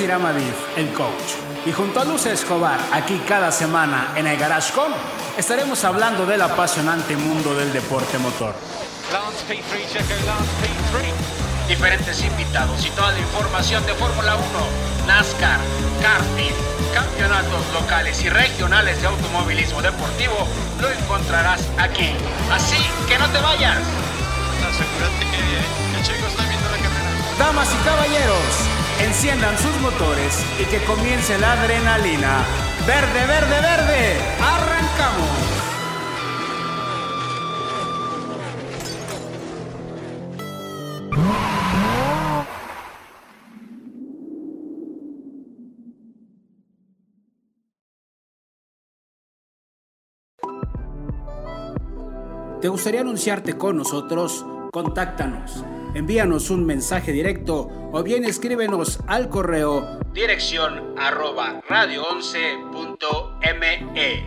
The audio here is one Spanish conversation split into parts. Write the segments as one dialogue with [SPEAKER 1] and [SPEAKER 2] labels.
[SPEAKER 1] Irama Div, el coach. Y junto a Luz Escobar, aquí cada semana en el Garage Con, estaremos hablando del apasionante mundo del deporte motor.
[SPEAKER 2] Lance P3, Checo, Lance P3.
[SPEAKER 3] diferentes invitados y toda la información de Fórmula 1, NASCAR, karting, campeonatos locales y regionales de automovilismo deportivo, lo encontrarás aquí. Así que no te vayas.
[SPEAKER 2] Asegúrate que, que Checo está viendo la carrera.
[SPEAKER 1] Damas y caballeros, enciendan sus motores y que comience la adrenalina. Verde, verde, verde. Arrancamos. ¿Te gustaría anunciarte con nosotros? Contáctanos. Envíanos un mensaje directo o bien escríbenos al correo
[SPEAKER 3] Dirección arroba radio11.me.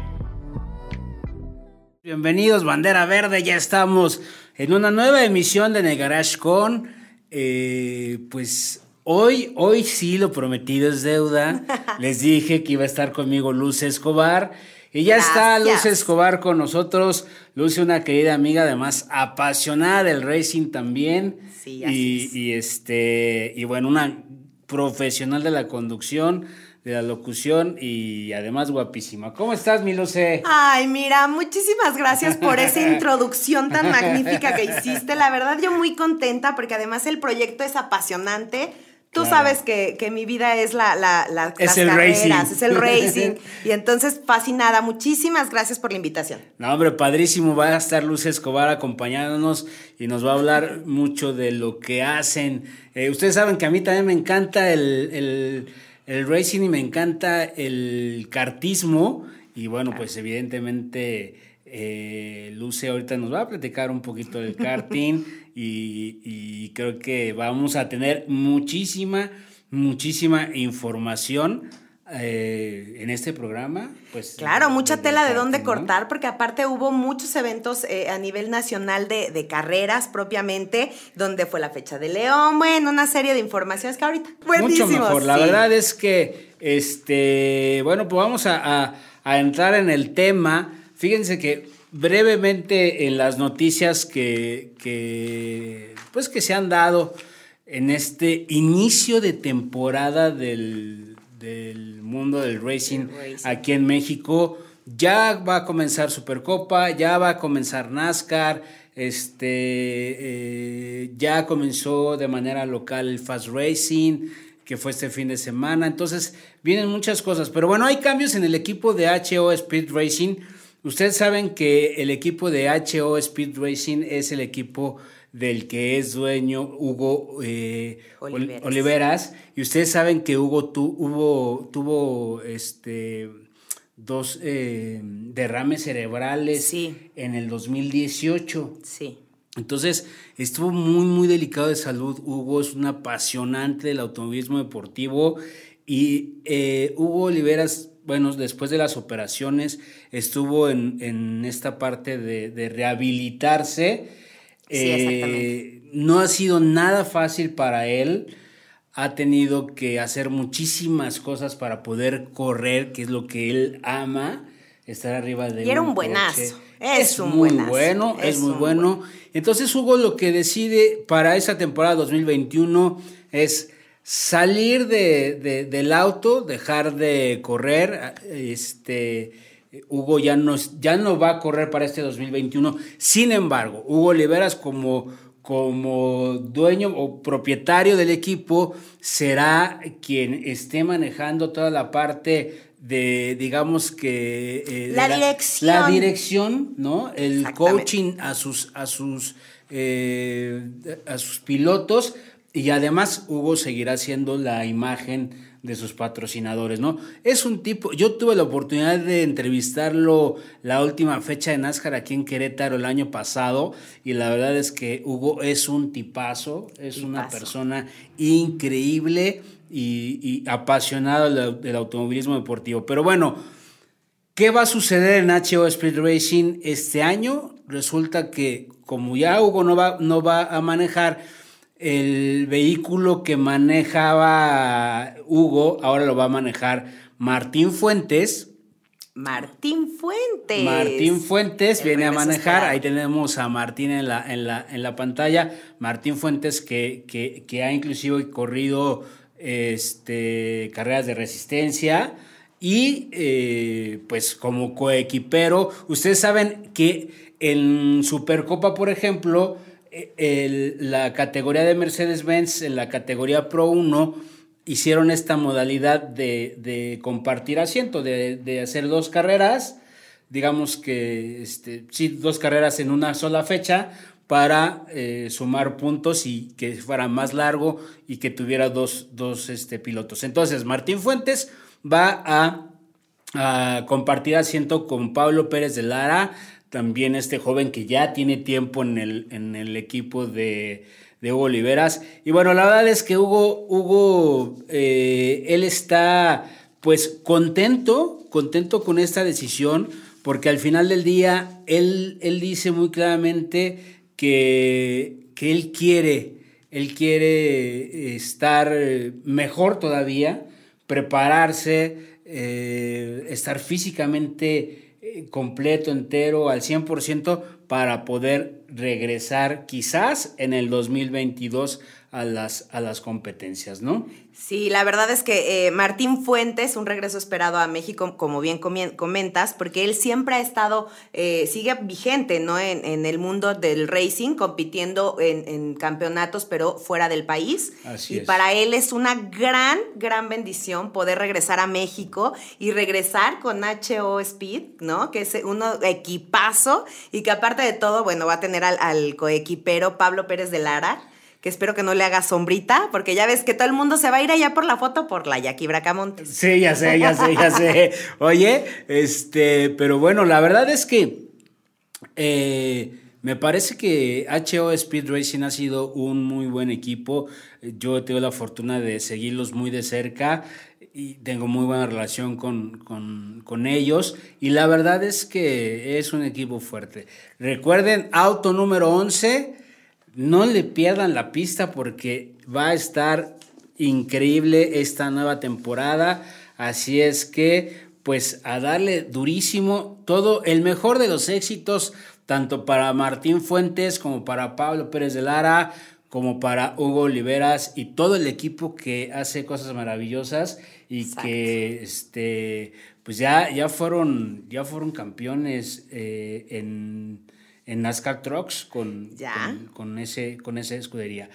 [SPEAKER 1] Bienvenidos, Bandera Verde. Ya estamos en una nueva emisión de Negarash Con. Eh, pues hoy, hoy sí lo prometido es deuda. Les dije que iba a estar conmigo Luz Escobar. Y ya está Luz
[SPEAKER 4] Gracias.
[SPEAKER 1] Escobar con nosotros. Luz, una querida amiga, además apasionada del racing también.
[SPEAKER 4] Sí, así
[SPEAKER 1] y,
[SPEAKER 4] es.
[SPEAKER 1] y este, y bueno, una profesional de la conducción, de la locución y además guapísima. ¿Cómo estás, mi Luce?
[SPEAKER 4] Ay, mira, muchísimas gracias por esa introducción tan magnífica que hiciste. La verdad, yo muy contenta porque además el proyecto es apasionante. Tú
[SPEAKER 1] Claro.
[SPEAKER 4] sabes que, que mi vida es la, la, la-
[SPEAKER 1] Es
[SPEAKER 4] las
[SPEAKER 1] el
[SPEAKER 4] carreras,
[SPEAKER 1] racing.
[SPEAKER 4] es el racing. y entonces, fascinada. Muchísimas gracias por la invitación.
[SPEAKER 1] No, hombre, padrísimo. Va a estar Luz Escobar acompañándonos y nos va a hablar mucho de lo que hacen. Eh, ustedes saben que a mí también me encanta el, el- el racing y me encanta el kartismo. Y bueno, pues evidentemente eh, Luce ahorita nos va a platicar un poquito del karting y, y creo que vamos a tener muchísima, muchísima información. eh, en este programa, pues
[SPEAKER 4] Claro, mucha tela de dónde cortar, porque aparte hubo muchos eventos eh, a nivel nacional de, de carreras propiamente, donde fue la fecha de León, bueno, una serie de informaciones que ahorita.
[SPEAKER 1] Mucho
[SPEAKER 4] Buenísimos,
[SPEAKER 1] mejor. La verdad es que, este, bueno, pues vamos a, a- a entrar en el tema. Fíjense que brevemente en las noticias que, que, pues que se han dado en este inicio de temporada del, del mundo del racing,
[SPEAKER 4] Del racing.
[SPEAKER 1] aquí en México. Ya va a comenzar Supercopa, ya va a comenzar NASCAR, este, eh, ya comenzó de manera local el Fast Racing, que fue este fin de semana. Entonces, vienen muchas cosas. Pero bueno, hay cambios en el equipo de HO Speed Racing. Ustedes saben que el equipo de HO Speed Racing es el equipo del que es dueño Hugo eh, Ol-
[SPEAKER 4] Oliveras.
[SPEAKER 1] Oliveras. Y ustedes saben que Hugo tu- hubo, tuvo este dos eh, derrames cerebrales
[SPEAKER 4] Sí.
[SPEAKER 1] en el 2018.
[SPEAKER 4] Sí.
[SPEAKER 1] Entonces, estuvo muy, muy delicado de salud. Hugo es un apasionante del automovilismo deportivo. Y eh, Hugo Oliveras, bueno, después de las operaciones, estuvo en, en esta parte de, de rehabilitarse.
[SPEAKER 4] Sí,
[SPEAKER 1] Eh, no ha sido nada fácil para él. Ha tenido que hacer muchísimas cosas para poder correr, que es lo que él ama, estar arriba de
[SPEAKER 4] Y era un
[SPEAKER 1] coche.
[SPEAKER 4] buenazo. Es un
[SPEAKER 1] muy
[SPEAKER 4] buenazo.
[SPEAKER 1] bueno, es,
[SPEAKER 4] Es
[SPEAKER 1] muy
[SPEAKER 4] un
[SPEAKER 1] bueno. Entonces Hugo lo que decide para esa temporada 2021 es salir de, de- del auto, dejar de correr. Este, Hugo ya no, ya no va a correr para este 2021. Sin embargo, Hugo Oliveras como, como dueño o propietario del equipo será quien esté manejando toda la parte de, digamos que... eh, de
[SPEAKER 4] La dirección.
[SPEAKER 1] La dirección, ¿no? El coaching a sus, a sus, eh, a sus pilotos y además Hugo seguirá siendo la imagen de sus patrocinadores, ¿no? Es un tipo, yo tuve la oportunidad de entrevistarlo la última fecha de NASCAR aquí en Querétaro el año pasado y la verdad es que Hugo es un tipazo, es una persona increíble y, y apasionado del, del automovilismo deportivo. Pero bueno, ¿Qué va a suceder en HO Speed Racing este año? Resulta que como ya Hugo no va, no va a manejar, el vehículo que manejaba Hugo, ahora lo va a manejar Martín Fuentes.
[SPEAKER 4] Martín Fuentes.
[SPEAKER 1] Martín Fuentes
[SPEAKER 4] El
[SPEAKER 1] viene a manejar. Ahí tenemos a Martín en la, en la, en la pantalla. Martín Fuentes que, que, que ha inclusive corrido este, carreras de resistencia. Y eh, pues como coequipero, ustedes saben que en Supercopa, por ejemplo, la categoría de Mercedes-Benz, en la categoría Pro 1, hicieron esta modalidad de, compartir asiento, de, hacer dos carreras, digamos que este, sí, dos carreras en una sola fecha para eh, sumar puntos y que fuera más largo y que tuviera dos, dos este, pilotos. Entonces, Martín Fuentes va a compartir asiento con Pablo Pérez de Lara, también este joven que ya tiene tiempo en el, en el equipo de, de Hugo Oliveras. Y bueno, la verdad es que Hugo, Hugo eh, él está pues contento, contento con esta decisión, porque al final del día él, él dice muy claramente que, que él quiere, él quiere estar eh, mejor todavía, prepararse, eh, estar físicamente eh, completo, entero, al 100% para poder regresar quizás en el 2022 a las, a las competencias, ¿no?
[SPEAKER 4] Sí, la verdad es que eh, Martín Fuentes, un regreso esperado a México, como bien comentas, porque él siempre ha estado, eh, sigue vigente, ¿no? En, en el mundo del racing, compitiendo en, en campeonatos, pero fuera del país.
[SPEAKER 1] Así
[SPEAKER 4] y
[SPEAKER 1] es.
[SPEAKER 4] para él es una gran, gran bendición poder regresar a México y regresar con HO Speed, ¿no? Que es un equipazo y que aparte de todo, bueno, va a tener al, al coequipero Pablo Pérez de Lara que espero que no le haga sombrita, porque ya ves que todo el mundo se va a ir allá por la foto por la Jackie Bracamontes.
[SPEAKER 1] Sí, ya sé, ya sé, ya sé. Oye, este, pero bueno, la verdad es que eh, me parece que HO Speed Racing ha sido un muy buen equipo. Yo he tenido la fortuna de seguirlos muy de cerca y tengo muy buena relación con, con, con ellos. Y la verdad es que es un equipo fuerte. Recuerden, auto número 11 no le pierdan la pista porque va a estar increíble esta nueva temporada. Así es que, pues, a darle durísimo todo el mejor de los éxitos, tanto para Martín Fuentes como para Pablo Pérez de Lara, como para Hugo Oliveras y todo el equipo que hace cosas maravillosas y
[SPEAKER 4] Exacto.
[SPEAKER 1] que, este, pues ya, ya fueron, ya fueron campeones eh, en en NASCAR Trucks con,
[SPEAKER 4] Ya.
[SPEAKER 1] con, con ese, con esa escudería.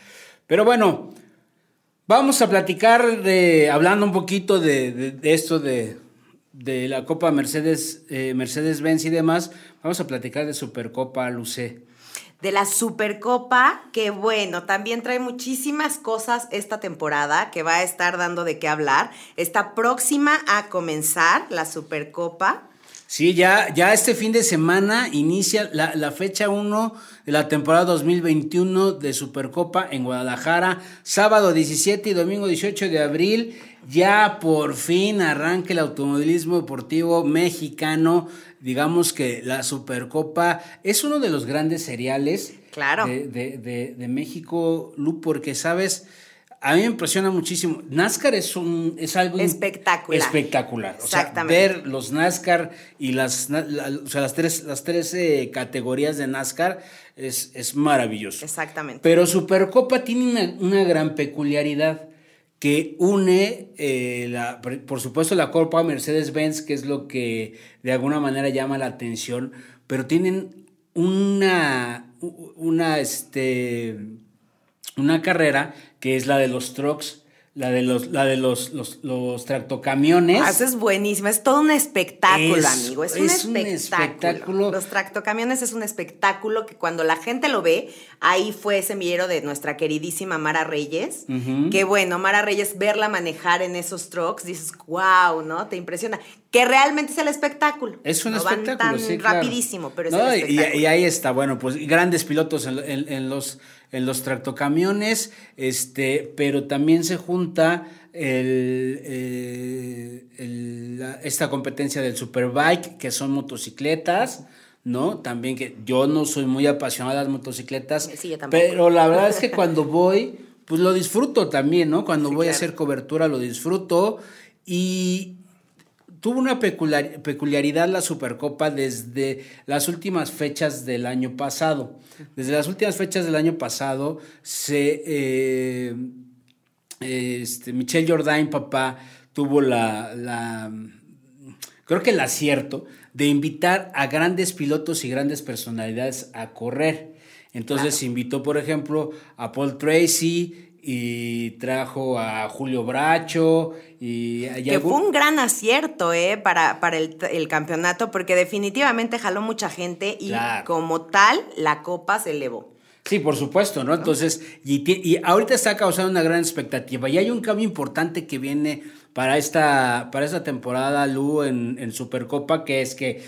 [SPEAKER 1] Pero bueno, vamos a platicar de, hablando un poquito de, de- de esto de, de la Copa Mercedes, eh, Mercedes-Benz y demás, vamos a platicar de Supercopa Luce.
[SPEAKER 4] De la Supercopa, que bueno, también trae muchísimas cosas esta temporada que va a estar dando de qué hablar. Está próxima a comenzar la Supercopa.
[SPEAKER 1] Sí, ya, ya este fin de semana inicia la, la fecha 1 de la temporada 2021 de Supercopa en Guadalajara, sábado 17 y domingo 18 de abril. Ya por fin arranca el automovilismo deportivo mexicano. Digamos que la Supercopa es uno de los grandes seriales
[SPEAKER 4] Claro.
[SPEAKER 1] de, de- de- de México, Lu, porque sabes, a mí me impresiona muchísimo. NASCAR es un es algo
[SPEAKER 4] Espectacular.
[SPEAKER 1] espectacular. O sea, ver los NASCAR y las, la- o sea, las tres, las tres eh, categorías de NASCAR es, es maravilloso.
[SPEAKER 4] Exactamente.
[SPEAKER 1] Pero Supercopa tiene una, una gran peculiaridad que une, eh, la- por por supuesto, la Copa Mercedes-Benz, que es lo que de alguna manera llama la atención, pero tienen una, una, este, una carrera que es la de los trucks, la de los, la de los, los, los tractocamiones.
[SPEAKER 4] Ah, eso es buenísimo, es todo un espectáculo,
[SPEAKER 1] Es-
[SPEAKER 4] amigo, es, un,
[SPEAKER 1] es un
[SPEAKER 4] espectáculo.
[SPEAKER 1] espectáculo.
[SPEAKER 4] Los tractocamiones es un espectáculo que cuando la gente lo ve, ahí fue semillero de nuestra queridísima Mara Reyes,
[SPEAKER 1] Ujú.
[SPEAKER 4] que bueno, Mara Reyes, verla manejar en esos trucks, dices, wow, ¿no? Te impresiona. Que realmente es el espectáculo.
[SPEAKER 1] Es un
[SPEAKER 4] no van
[SPEAKER 1] espectáculo,
[SPEAKER 4] tan
[SPEAKER 1] sí, claro.
[SPEAKER 4] rapidísimo, pero es
[SPEAKER 1] No,
[SPEAKER 4] el
[SPEAKER 1] y-
[SPEAKER 4] espectáculo.
[SPEAKER 1] y, ahí está, bueno, pues grandes pilotos en, en- en los, en los tractocamiones, este, pero también se junta el, eh, el- la- esta competencia del Superbike, que son motocicletas, ¿no? También que yo no soy muy apasionado de las motocicletas,
[SPEAKER 4] Sí,
[SPEAKER 1] pero la verdad es que cuando voy, pues lo disfruto también, ¿no? Cuando
[SPEAKER 4] Sí,
[SPEAKER 1] voy a hacer cobertura lo disfruto y tuvo una peculiar- peculiaridad la Supercopa desde las últimas fechas del año pasado. Desde las últimas fechas del año pasado se... eh, este, Michelle Jordain, papá, tuvo la, la, creo que el acierto de invitar a grandes pilotos y grandes personalidades a correr. Entonces invitó, por ejemplo, a Paul Tracy y trajo a Julio Bracho y, y
[SPEAKER 4] Que
[SPEAKER 1] algún-
[SPEAKER 4] fue un gran acierto, ¿eh? Para, para el, el campeonato, porque definitivamente jaló mucha gente y
[SPEAKER 1] Claro.
[SPEAKER 4] como tal, la copa se elevó.
[SPEAKER 1] Sí, por supuesto, ¿no? Entonces, y, ahorita está causando una gran expectativa. Y hay un cambio importante que viene para esta, para esta temporada, Lu, en, en Supercopa, que es que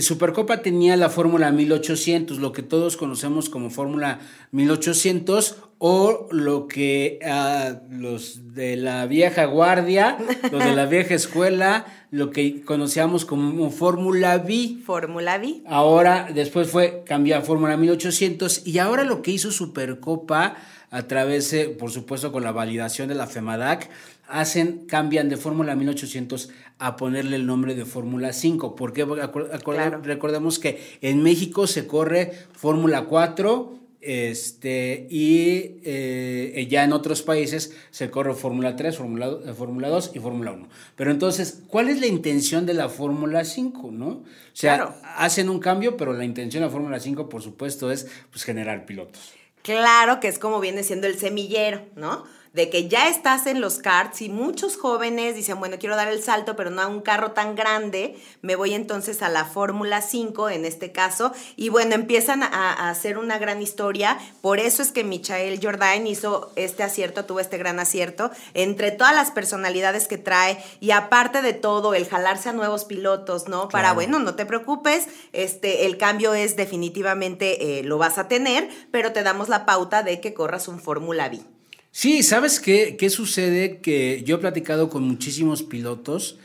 [SPEAKER 1] Supercopa tenía la Fórmula 1800, lo que todos conocemos como Fórmula 1800, o lo que ah, los de la vieja guardia, los de la vieja escuela, lo que conocíamos como Fórmula V.
[SPEAKER 4] Fórmula V.
[SPEAKER 1] Ahora, después fue cambiar a Fórmula 1800 y ahora lo que hizo Supercopa a través, de, por supuesto, con la validación de la FEMADAC, hacen, cambian de Fórmula 1800 a ponerle el nombre de Fórmula 5. Porque
[SPEAKER 4] Claro.
[SPEAKER 1] recordemos que en México se corre Fórmula 4 este, y eh, ya en otros países se corre Fórmula 3, Fórmula eh, Fórmula 2 y Fórmula 1. Pero entonces, ¿cuál es la intención de la Fórmula 5? ¿no? O sea,
[SPEAKER 4] Claro.
[SPEAKER 1] hacen un cambio, pero la intención de la Fórmula 5, por supuesto, es pues, generar pilotos.
[SPEAKER 4] Claro que es como viene siendo el semillero, ¿no? De que ya estás en los karts y muchos jóvenes dicen, bueno, quiero dar el salto, pero no a un carro tan grande, me voy entonces a la Fórmula 5 en este caso, y bueno, empiezan a, a hacer una gran historia, por eso es que Michael Jordain hizo este acierto, tuvo este gran acierto, entre todas las personalidades que trae, y aparte de todo, el jalarse a nuevos pilotos, ¿no? Para, bueno, no te preocupes, este, el cambio es definitivamente, eh, lo vas a tener, pero te damos la pauta de que corras un Fórmula V.
[SPEAKER 1] Sí, ¿sabes qué, qué sucede? Que yo he platicado con muchísimos pilotos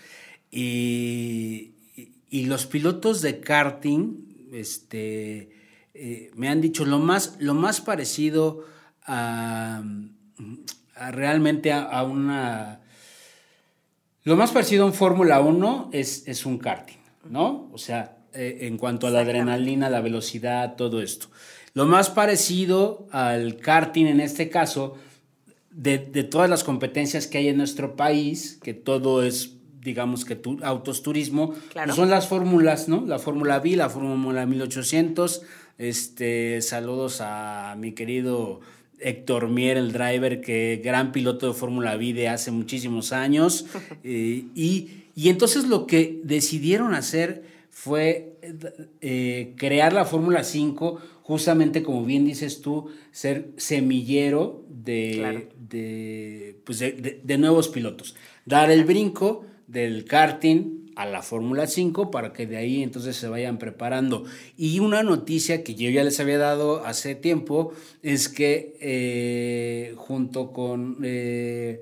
[SPEAKER 1] y, y- los pilotos de karting este, eh, me han dicho lo más, lo más parecido a, a realmente a, a una... Lo más parecido a un Fórmula 1 es, es un karting, ¿no? O sea, eh, en cuanto a la adrenalina, la velocidad, todo esto. Lo más parecido al karting en este caso, de, de todas las competencias que hay en nuestro país, que todo es, digamos que tu, autos turismo,
[SPEAKER 4] Claro.
[SPEAKER 1] pues son las fórmulas, ¿no? La Fórmula V, la Fórmula 1800. Este, saludos a mi querido Héctor Mier, el driver, que gran piloto de Fórmula V de hace muchísimos años. eh, y, y entonces lo que decidieron hacer fue eh, crear la Fórmula 5, justamente como bien dices tú, ser semillero de, de, pues de, nuevos pilotos. Dar el brinco del karting a la Fórmula 5 para que de ahí entonces se vayan preparando. Y una noticia que yo ya les había dado hace tiempo es que eh, junto con eh,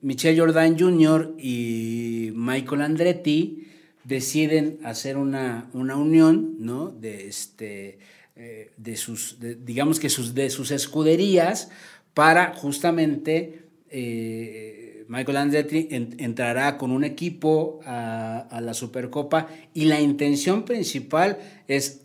[SPEAKER 1] Michelle Jordan Jr. y Michael Andretti deciden hacer una, una unión, ¿no? De este eh, de sus, digamos que sus, de sus escuderías para justamente eh, Michael Andretti en- entrará con un equipo a la Supercopa y la intención principal es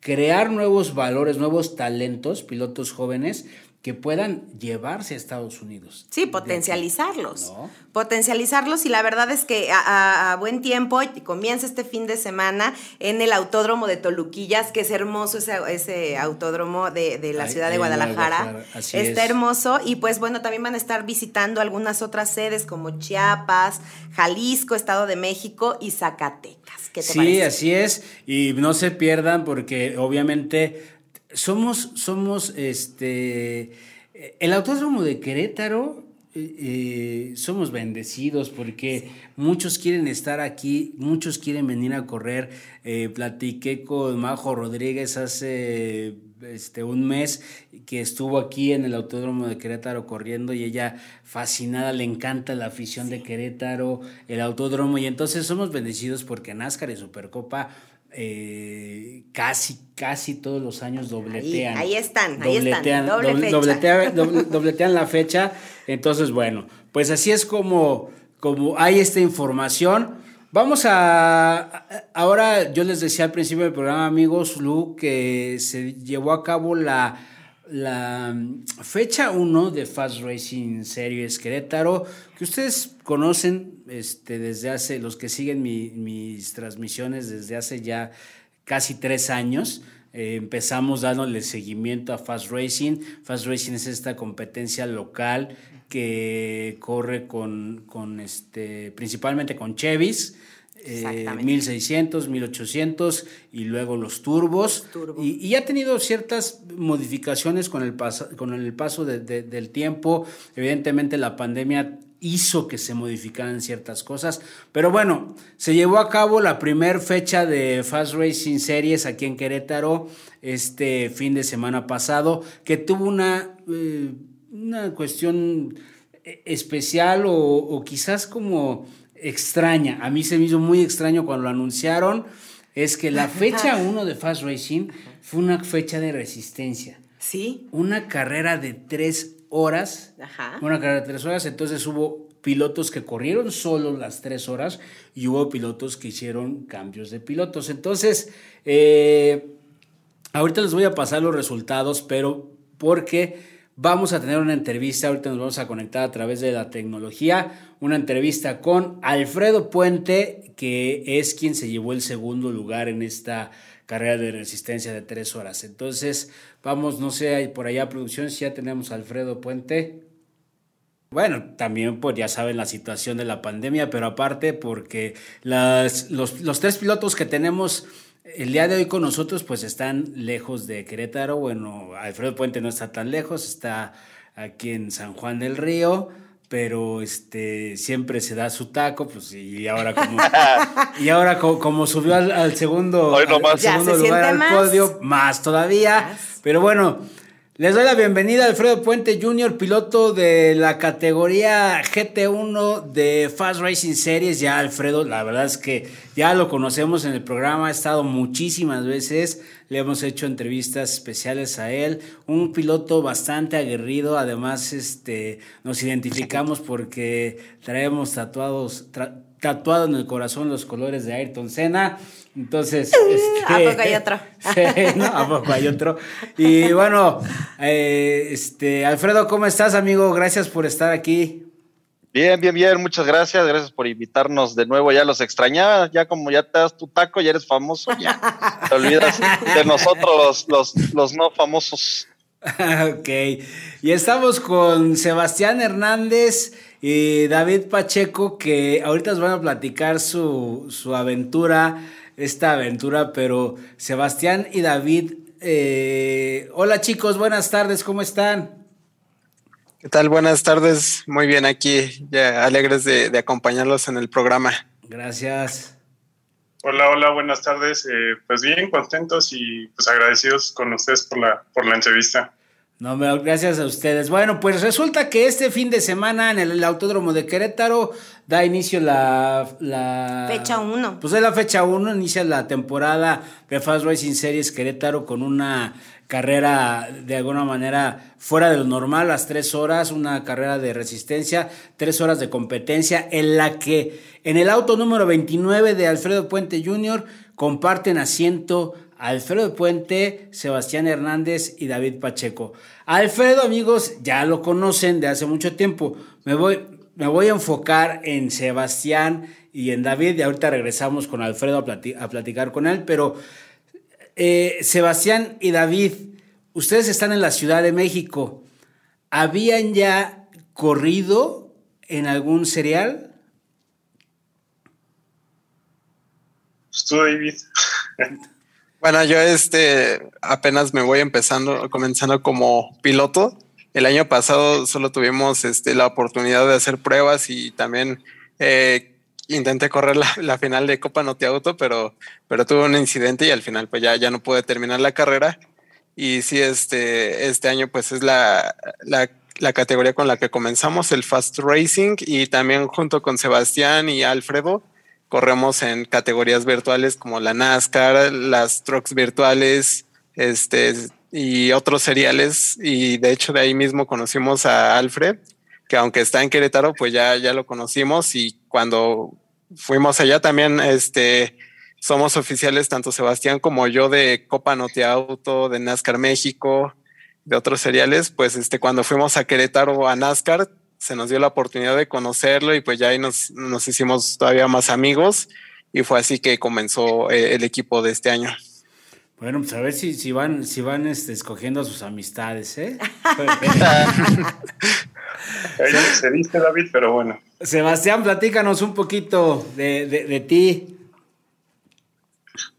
[SPEAKER 1] crear nuevos valores, nuevos talentos, pilotos jóvenes que puedan llevarse a Estados Unidos.
[SPEAKER 4] Sí, potencializarlos.
[SPEAKER 1] ¿No?
[SPEAKER 4] Potencializarlos y la verdad es que a, buen tiempo comienza este fin de semana en el Autódromo de Toluquillas, que es hermoso ese, ese autódromo de, de la ciudad de Guadalajara.
[SPEAKER 1] Guadalajara, así
[SPEAKER 4] Está
[SPEAKER 1] es.
[SPEAKER 4] hermoso y pues bueno, también van a estar visitando algunas otras sedes como Chiapas, Jalisco, Estado de México y Zacatecas. ¿Qué te
[SPEAKER 1] sí,
[SPEAKER 4] parece?
[SPEAKER 1] así es. Y no se pierdan porque obviamente somos, somos, este, el autódromo de Querétaro. eh, eh, somos bendecidos porque muchos quieren estar aquí, muchos quieren venir a correr. Eh, platiqué con Majo Rodríguez hace este, un mes que estuvo aquí en el autódromo de Querétaro corriendo y ella fascinada, le encanta la afición de Querétaro, el autódromo y entonces somos bendecidos porque NASCAR y Supercopa eh, casi, casi todos los años dobletean.
[SPEAKER 4] Ahí, están, ahí están.
[SPEAKER 1] dobletean, la fecha. Entonces, bueno, pues así es como, como hay esta información. Vamos a. Ahora, yo les decía al principio del programa, amigos, Lu, que se llevó a cabo la, la fecha 1 de Fast Racing Series Querétaro, que ustedes conocen este, desde hace, los que siguen mis transmisiones desde hace ya casi tres años. Eh, empezamos dándole seguimiento a Fast Racing. Fast Racing es esta competencia local que corre con, con este, principalmente con Chevys. 1600, eh, 1800 y luego los turbos. Y, ha tenido ciertas modificaciones con el, con el paso del tiempo. Evidentemente la pandemia hizo que se modificaran ciertas cosas. Pero bueno, se llevó a cabo la primera fecha de Fast Racing Series aquí en Querétaro este fin de semana pasado, que tuvo una, eh, una cuestión eh, especial o, quizás como extraña. A mí se me hizo muy extraño cuando lo anunciaron. Es que la fecha 1 de Fast Racing fue una fecha de resistencia.
[SPEAKER 4] Sí.
[SPEAKER 1] Una carrera de tres horas. Ajá. Una carrera de tres horas. Entonces hubo pilotos que corrieron solo las tres horas y hubo pilotos que hicieron cambios de pilotos. Entonces, eh, ahorita les voy a pasar los resultados, pero porque Vamos a tener una entrevista, ahorita nos vamos a conectar a través de la tecnología, una entrevista con Alfredo Puente, que es quien se llevó el segundo lugar en esta carrera de resistencia de tres horas. Entonces, vamos, no sé, por allá producción, si ya tenemos a Alfredo Puente. Bueno, también pues ya saben la situación de la pandemia, pero aparte porque los, los tres pilotos que tenemos el día de hoy con nosotros pues están lejos de Querétaro, bueno, Alfredo Puente no está tan lejos, está aquí en San Juan del Río, pero este siempre se da su taco, pues y ahora como y ahora como, subió al, segundo, segundo lugar al podio, más todavía, pero bueno, les doy la bienvenida a Alfredo Puente Jr., piloto de la categoría GT1 de Fast Racing Series. Ya Alfredo, la verdad es que ya lo conocemos en el programa, ha estado muchísimas veces, le hemos hecho entrevistas especiales a él, un piloto bastante aguerrido, además este, nos identificamos porque traemos tatuados, tatuado en el corazón los colores de Ayrton Senna. Entonces,
[SPEAKER 4] ¿a este, poco hay otro?
[SPEAKER 1] sí, ¿no? ¿A poco hay otro? Y bueno, eh, este, Alfredo, ¿cómo estás, amigo? Gracias por estar aquí.
[SPEAKER 5] Bien, bien, bien, muchas gracias, gracias por invitarnos de nuevo, ya los extrañaba, ya como ya te das tu taco, ya eres famoso, ya te olvidas de nosotros los, los no famosos.
[SPEAKER 1] ok, y estamos con Sebastián Hernández y David Pacheco, que ahorita nos van a platicar su, su aventura esta aventura, pero Sebastián y David, eh, hola chicos, buenas tardes, ¿cómo están?
[SPEAKER 6] ¿Qué tal? Buenas tardes, muy bien aquí, ya alegres de, acompañarlos en el programa.
[SPEAKER 1] Gracias.
[SPEAKER 7] Hola, hola, buenas tardes. Eh, pues bien, contentos y pues agradecidos con ustedes por la, por la entrevista.
[SPEAKER 1] No, gracias a ustedes. Bueno, pues resulta que este fin de semana en el Autódromo de Querétaro da inicio la...
[SPEAKER 4] fecha 1.
[SPEAKER 1] Pues es la fecha 1, inicia la temporada de Fast Racing Series Querétaro con una carrera de alguna manera fuera de lo normal, las tres horas, una carrera de resistencia, tres horas de competencia, en la que en el auto número 29 de Alfredo Puente Jr. comparten asiento Alfredo Puente, Sebastián Hernández y David Pacheco. Alfredo, amigos, ya lo conocen de hace mucho tiempo. Me voy, me voy a enfocar en Sebastián y en David y ahorita regresamos con Alfredo a, platicar con él, pero eh, Sebastián y David, ustedes están en la Ciudad de México. ¿Habían ya corrido en algún serial?
[SPEAKER 7] Pues tú, David.
[SPEAKER 6] Bueno, yo este apenas me voy empezando, comenzando como piloto. El año pasado solo tuvimos este, la oportunidad de hacer pruebas y también eh, intenté correr la, final de Copa Noti Auto, pero, pero tuve un incidente y al final pues ya, ya no pude terminar la carrera. Y sí, este, este año pues es la, la, la categoría con la que comenzamos, el Fast Racing, y también junto con Sebastián y Alfredo corremos en categorías virtuales como la NASCAR, las trucks virtuales, este, y otros seriales. Y de hecho de ahí mismo conocimos a Alfred, que aunque está en Querétaro, pues ya, ya lo conocimos y cuando fuimos allá también, este, somos oficiales tanto Sebastián como yo de Copa Note Auto, de NASCAR México, de otros seriales, pues este, cuando fuimos a Querétaro a NASCAR, se nos dio la oportunidad de conocerlo y pues ya ahí nos, nos hicimos todavía más amigos y fue así que comenzó eh, el equipo de este año.
[SPEAKER 1] Bueno, pues a ver si, si van, si van este, escogiendo a sus amistades, ¿eh?
[SPEAKER 7] se dice David, pero bueno.
[SPEAKER 1] Sebastián, platícanos un poquito de, de, de ti.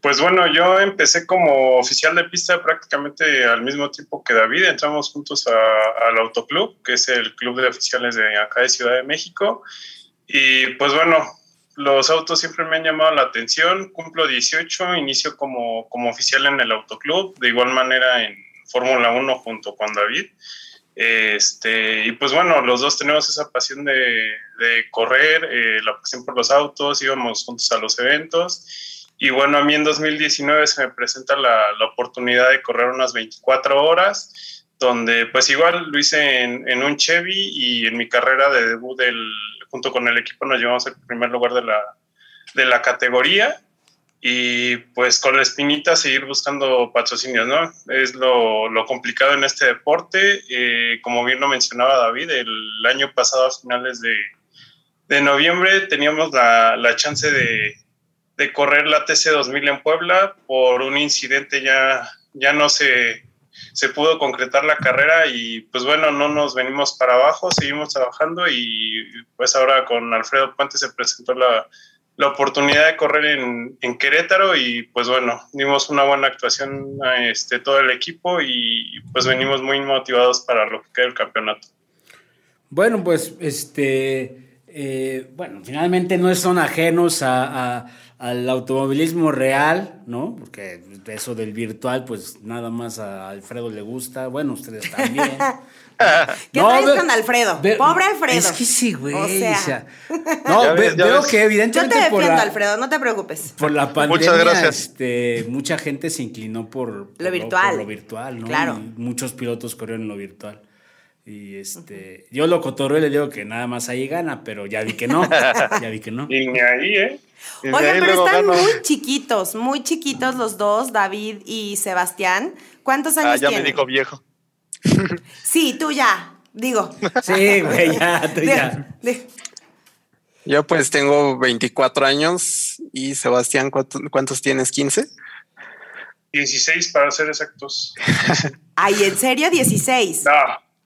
[SPEAKER 7] Pues bueno, yo empecé como oficial de pista prácticamente al mismo tiempo que David. Entramos juntos al Autoclub, que es el club de oficiales de acá de Ciudad de México. Y pues bueno, los autos siempre me han llamado la atención. Cumplo 18, inicio como, como oficial en el Autoclub, de igual manera en Fórmula 1 junto con David. Este, y pues bueno, los dos tenemos esa pasión de, correr, eh, la pasión por los autos, íbamos juntos a los eventos y bueno, a mí en 2019 se me presenta la, la oportunidad de correr unas 24 horas, donde pues igual lo hice en, en, un Chevy y en mi carrera de debut del, junto con el equipo nos llevamos al primer lugar de la, de la categoría y pues con la espinita seguir buscando patrocinios, ¿no? Es lo, lo complicado en este deporte. Eh, como bien lo mencionaba David, el año pasado a finales de, de noviembre teníamos la, la chance de, de correr la TC 2000 en Puebla. Por un incidente ya, ya no se, se pudo concretar la carrera y pues bueno, no nos venimos para abajo, seguimos trabajando y pues ahora con Alfredo Puente se presentó la, la oportunidad de correr en, en, Querétaro y pues bueno, dimos una buena actuación a este, todo el equipo y pues venimos muy motivados para lo que queda el campeonato.
[SPEAKER 1] Bueno, pues este, eh, bueno, finalmente no son ajenos a, a al automovilismo real, ¿no? Porque eso del virtual, pues nada más a Alfredo le gusta. Bueno, ustedes también.
[SPEAKER 4] ¿Qué no, traes con Alfredo? Pobre Alfredo.
[SPEAKER 1] Es que sí, güey. O sea, no, ve, veo ves. que evidentemente.
[SPEAKER 4] Yo te defiendo, la, Alfredo, no te preocupes.
[SPEAKER 1] Por la pandemia, Muchas gracias. Este, mucha gente se inclinó por, por
[SPEAKER 4] lo virtual.
[SPEAKER 1] Por lo virtual, ¿no?
[SPEAKER 4] Claro.
[SPEAKER 1] Y muchos pilotos corrieron en lo virtual. Y este, uh -huh. yo lo cotorreo y le digo que nada más ahí gana, pero ya vi que no. ya vi que no.
[SPEAKER 7] Y ni ahí, ¿eh?
[SPEAKER 4] Oigan, pero están gano. muy chiquitos, muy chiquitos los dos, David y Sebastián. ¿Cuántos años
[SPEAKER 5] ah, ya
[SPEAKER 4] tienen?
[SPEAKER 5] me dijo viejo.
[SPEAKER 4] Sí, tú ya, digo.
[SPEAKER 1] Sí, güey, ya, tú ya.
[SPEAKER 4] De.
[SPEAKER 6] Yo pues tengo 24 años y Sebastián, ¿cuántos, cuántos tienes? ¿15?
[SPEAKER 7] 16 para ser exactos.
[SPEAKER 4] Ay, ¿en serio? 16.
[SPEAKER 7] No.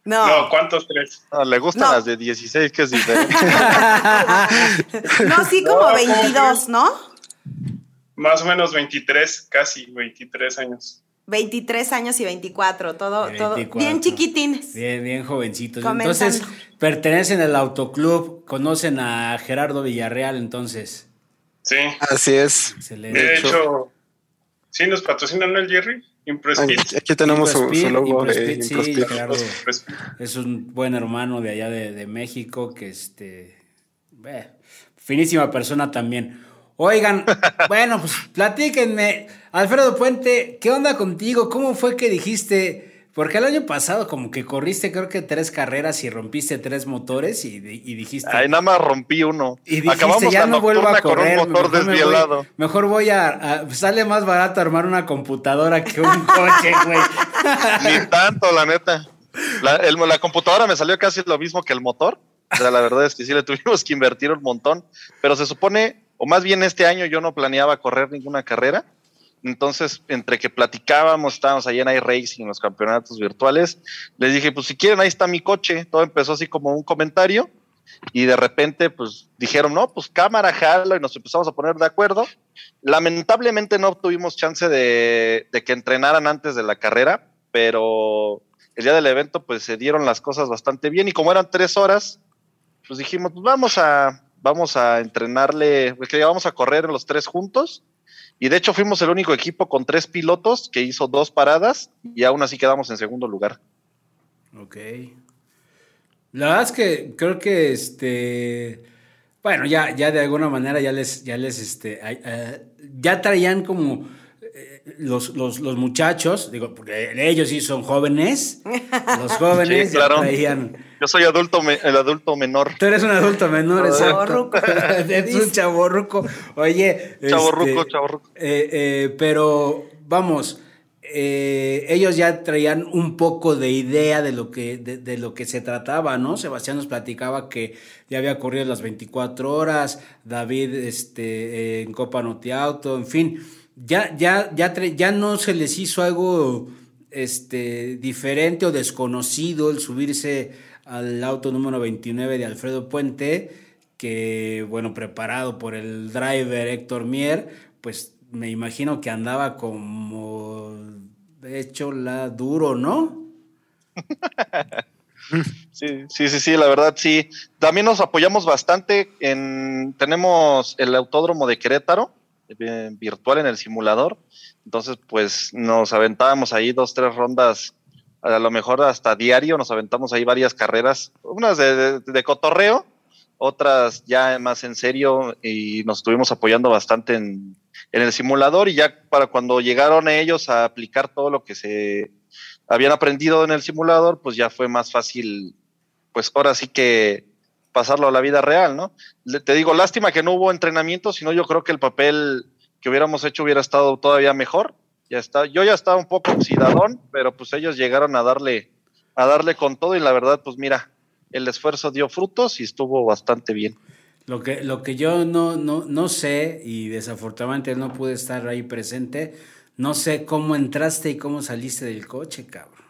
[SPEAKER 4] No.
[SPEAKER 7] no, ¿cuántos tres?
[SPEAKER 5] No, le gustan no. las de 16, que es diferente.
[SPEAKER 4] no, sí, como no, 22, ¿no?
[SPEAKER 7] Más o menos 23, casi 23 años.
[SPEAKER 4] 23 años y 24, todo, 24. todo bien chiquitines.
[SPEAKER 1] Bien, bien jovencitos. Comenzando. Entonces, pertenecen al autoclub, conocen a Gerardo Villarreal, entonces.
[SPEAKER 7] Sí.
[SPEAKER 6] Así es.
[SPEAKER 7] Excelente. De hecho, sí nos patrocinan el Jerry.
[SPEAKER 6] Aquí tenemos su, su, logo
[SPEAKER 1] de sí, Gerardo es un buen hermano de allá de, de México que este eh, finísima persona también. Oigan, bueno, pues platíquenme, Alfredo Puente, ¿qué onda contigo? ¿Cómo fue que dijiste? Porque el año pasado como que corriste creo que tres carreras y rompiste tres motores y, y dijiste...
[SPEAKER 5] Ay, nada más rompí uno.
[SPEAKER 1] Y dijiste, Acabamos ya no vuelvo a correr.
[SPEAKER 5] Con un motor
[SPEAKER 1] mejor
[SPEAKER 5] desvielado.
[SPEAKER 1] Me voy, mejor voy a, a, Sale más barato armar una computadora que un coche, güey.
[SPEAKER 5] Ni tanto, la neta. La, el, la computadora me salió casi lo mismo que el motor. O sea, la verdad es que sí le tuvimos que invertir un montón. Pero se supone, o más bien este año yo no planeaba correr ninguna carrera. Entonces, entre que platicábamos, estábamos ahí en iRacing, en los campeonatos virtuales, les dije, pues si quieren, ahí está mi coche. Todo empezó así como un comentario y de repente, pues dijeron, no, pues cámara, jalo, y nos empezamos a poner de acuerdo. Lamentablemente no tuvimos chance de, de que entrenaran antes de la carrera, pero el día del evento, pues se dieron las cosas bastante bien y como eran tres horas, pues dijimos, pues vamos a, vamos a entrenarle, pues que vamos a correr los tres juntos y de hecho fuimos el único equipo con tres pilotos que hizo dos paradas y aún así quedamos en segundo lugar.
[SPEAKER 1] Ok. La verdad es que creo que este Bueno, ya, ya de alguna manera ya les, ya les, este, eh, ya traían como eh, los, los, los, muchachos, digo, porque ellos sí son jóvenes, los jóvenes ya traían...
[SPEAKER 5] Yo soy adulto, el adulto menor.
[SPEAKER 1] Tú eres un adulto menor, exacto. es un chaborruco. Oye...
[SPEAKER 5] Chaborruco, este, chaborruco.
[SPEAKER 1] Eh, pero, vamos eh, ellos ya traían un poco de idea de lo, que, de, lo que se trataba, ¿no? Sebastián nos platicaba que ya había corrido las 24 horas, David este, en Copa Auto, en fin, ya, ya, ya, ya no se les hizo algo este, diferente o desconocido el subirse al auto número 29 de Alfredo Puente, que, bueno, preparado por el driver Héctor Mier, pues me imagino que andaba como hecho la duro, ¿no?
[SPEAKER 5] Sí, sí, sí, sí, la verdad sí. También nos apoyamos bastante en, tenemos el autódromo de Querétaro, eh, virtual en el simulador, entonces pues nos aventábamos ahí dos, tres rondas, a lo mejor hasta diario, nos aventamos ahí varias carreras, unas de cotorreo, otras ya más en serio y nos estuvimos apoyando bastante en, en el simulador y ya para cuando llegaron ellos a aplicar todo lo que se habían aprendido en el simulador, pues ya fue más fácil, pues ahora sí que pasarlo a la vida real, ¿no? te digo, lástima que no hubo entrenamiento, sino yo creo que el papel que hubiéramos hecho hubiera estado todavía mejor. Ya está, yo ya estaba un poco oxidadón, pero pues ellos llegaron a darle, a darle con todo y la verdad, pues mira, el esfuerzo dio frutos y estuvo bastante bien.
[SPEAKER 1] Lo que, lo que yo no, no, no sé, y desafortunadamente no pude estar ahí presente, no sé cómo entraste y cómo saliste del coche, cabrón.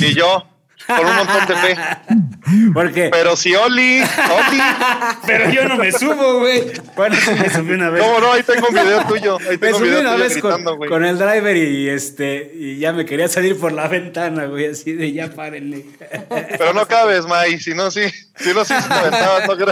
[SPEAKER 5] Y yo, con un montón de fe.
[SPEAKER 1] Porque.
[SPEAKER 5] Pero si Oli, Oli.
[SPEAKER 1] Pero yo no me subo, güey. Bueno, me subí una vez.
[SPEAKER 5] ¿Cómo no? Ahí tengo un video tuyo. Ahí tengo
[SPEAKER 1] me subí una vez con, con, el driver y este y ya me quería salir por la ventana, güey, así de ya párenle.
[SPEAKER 5] Pero no cabes, May. Si no, sí. Si no, sí se no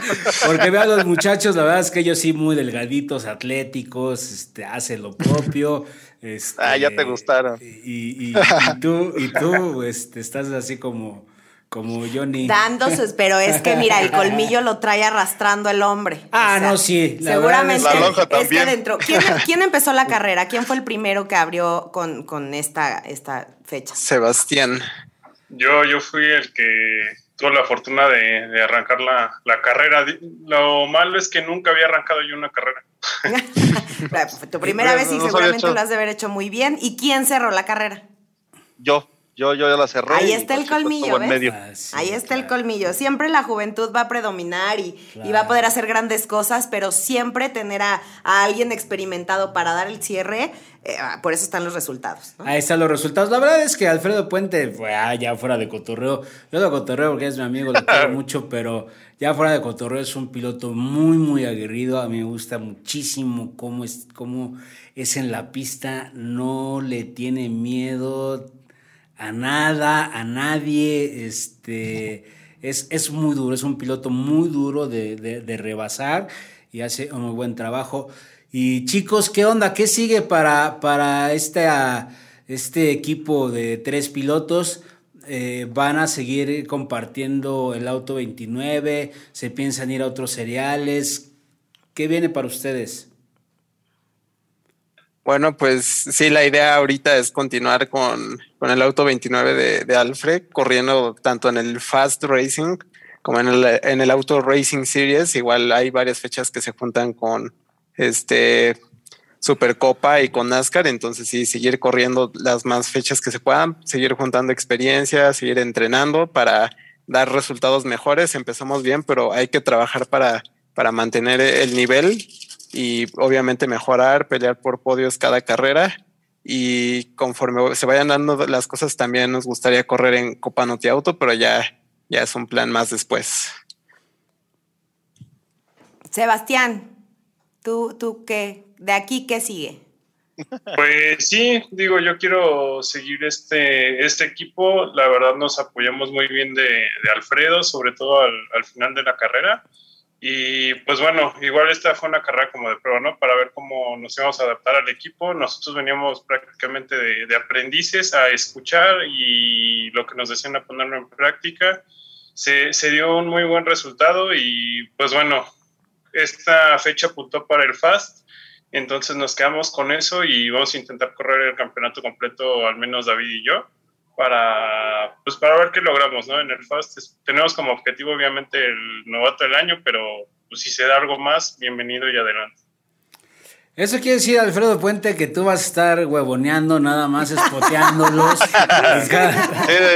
[SPEAKER 1] Porque veo a los muchachos, la verdad es que ellos sí muy delgaditos, atléticos, este, hacen lo propio. Este,
[SPEAKER 5] ah, ya te gustaron.
[SPEAKER 1] Y, y, tú, y tú este, estás así como, como Johnny.
[SPEAKER 4] Dando sus, pero es que mira, el colmillo lo trae arrastrando el hombre.
[SPEAKER 1] Ah, no, sí.
[SPEAKER 4] seguramente es, que dentro. ¿Quién, empezó la carrera? ¿Quién fue el primero que abrió con, con esta, esta fecha?
[SPEAKER 6] Sebastián.
[SPEAKER 7] Yo, yo fui el que tuvo la fortuna de, arrancar la, la, carrera. Lo malo es que nunca había arrancado yo una carrera.
[SPEAKER 4] tu primera vez y seguramente lo has de haber hecho muy bien. ¿Y quién cerró la carrera?
[SPEAKER 5] Yo. Yo, yo ya la cerré.
[SPEAKER 4] Ahí está el colmillo, ¿ves? Ah, Ahí está el colmillo. Siempre la juventud va a predominar y, va a poder hacer grandes cosas, pero siempre tener a, alguien experimentado para dar el cierre, eh, ah, por eso están los resultados.
[SPEAKER 1] Ahí están los resultados. La verdad es que Alfredo Puente, fue ah, ya fuera de cotorreo, yo lo cotorreo porque es mi amigo, lo quiero mucho, pero ya fuera de cotorreo es un piloto muy, muy aguerrido. A mí me gusta muchísimo cómo es, cómo es en la pista, no le tiene miedo a nada, a nadie, este, es, es muy duro, es un piloto muy duro de, de, rebasar y hace un muy buen trabajo. Y chicos, ¿qué onda? ¿Qué sigue para, para este, este equipo de tres pilotos? Eh, van a seguir compartiendo el auto 29, se piensan ir a otros cereales. ¿Qué viene para ustedes?
[SPEAKER 6] Bueno, pues sí, la idea ahorita es continuar con, el auto 29 de, Alfred, corriendo tanto en el Fast Racing como en el, en el Auto Racing Series. Igual hay varias fechas que se juntan con este Supercopa y con NASCAR. Entonces, sí, seguir corriendo las más fechas que se puedan, seguir juntando experiencia, seguir entrenando para dar resultados mejores. Empezamos bien, pero hay que trabajar para, para mantener el nivel y obviamente mejorar, pelear por podios cada carrera. Y conforme se vayan dando las cosas, también nos gustaría correr en Copa Noti Auto, pero ya, ya es un plan más después.
[SPEAKER 4] Sebastián, ¿tú, tú qué? ¿De aquí qué sigue?
[SPEAKER 7] Pues sí, digo, yo quiero seguir este, este equipo. La verdad nos apoyamos muy bien de, Alfredo, sobre todo al, al, final de la carrera. Y pues bueno, igual esta fue una carrera como de prueba, ¿no? Para ver cómo nos íbamos a adaptar al equipo. Nosotros veníamos prácticamente de, aprendices a escuchar y lo que nos decían a ponerlo en práctica. Se, se, dio un muy buen resultado y pues bueno, esta fecha apuntó para el Fast, entonces nos quedamos con eso y vamos a intentar correr el campeonato completo, al menos David y yo, para, pues para ver qué logramos, ¿no? En el Fast tenemos como objetivo obviamente el novato del año, pero pues, si se da algo más, bienvenido y adelante.
[SPEAKER 1] Eso quiere decir, Alfredo Puente, que tú vas a estar huevoneando nada más, espoteándolos.
[SPEAKER 5] Sí,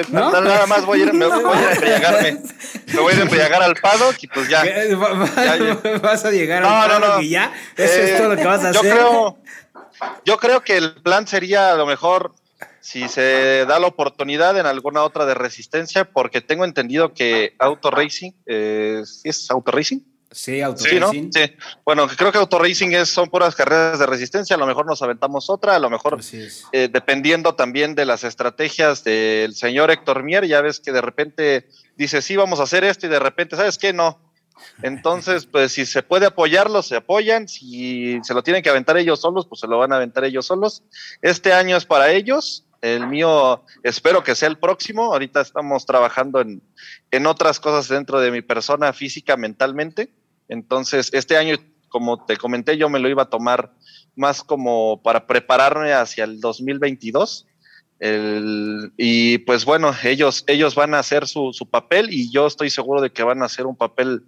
[SPEAKER 5] ¿No? Nada más voy a ir, me voy a embriagarme. Me voy a embriagar al paddock y pues ya.
[SPEAKER 1] Vas a llegar no, al paddock no, no. y ya. Eso eh, es todo lo que vas a
[SPEAKER 5] yo
[SPEAKER 1] hacer.
[SPEAKER 5] Creo, yo creo que el plan sería a lo mejor si se da la oportunidad en alguna otra de resistencia, porque tengo entendido que Auto Racing, eh, ¿sí es Auto Racing?
[SPEAKER 1] Sí, Auto
[SPEAKER 5] sí, ¿no? sí. Bueno, creo que Auto Racing es, son puras carreras de resistencia, a lo mejor nos aventamos otra, a lo mejor eh, dependiendo también de las estrategias del señor Héctor Mier, ya ves que de repente dice, sí, vamos a hacer esto y de repente, ¿sabes qué? No. Entonces, pues si se puede apoyarlo, se apoyan, si se lo tienen que aventar ellos solos, pues se lo van a aventar ellos solos. Este año es para ellos, el mío espero que sea el próximo. Ahorita estamos trabajando en, en, otras cosas dentro de mi persona física, mentalmente. Entonces, este año, como te comenté, yo me lo iba a tomar más como para prepararme hacia el 2022. El, y pues bueno, ellos, ellos van a hacer su, su, papel y yo estoy seguro de que van a hacer un papel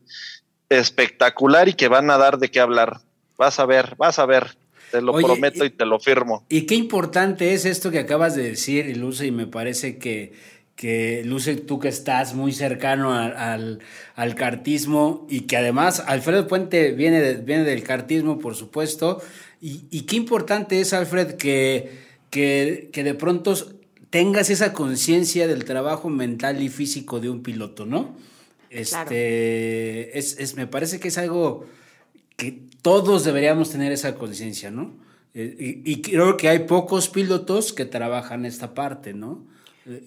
[SPEAKER 5] espectacular y que van a dar de qué hablar. Vas a ver, vas a ver. Te lo Oye, prometo y, y, te lo firmo.
[SPEAKER 1] Y qué importante es esto que acabas de decir, Luce, y me parece que, que Luce, tú que estás muy cercano al, al, al, cartismo y que además Alfredo Puente viene, de, viene del cartismo, por supuesto. Y, y, qué importante es, Alfred, que, que, que de pronto tengas esa conciencia del trabajo mental y físico de un piloto, ¿no? Este, claro. es, es, me parece que es algo que todos deberíamos tener esa conciencia, ¿no? Eh, y, y, creo que hay pocos pilotos que trabajan esta parte, ¿no?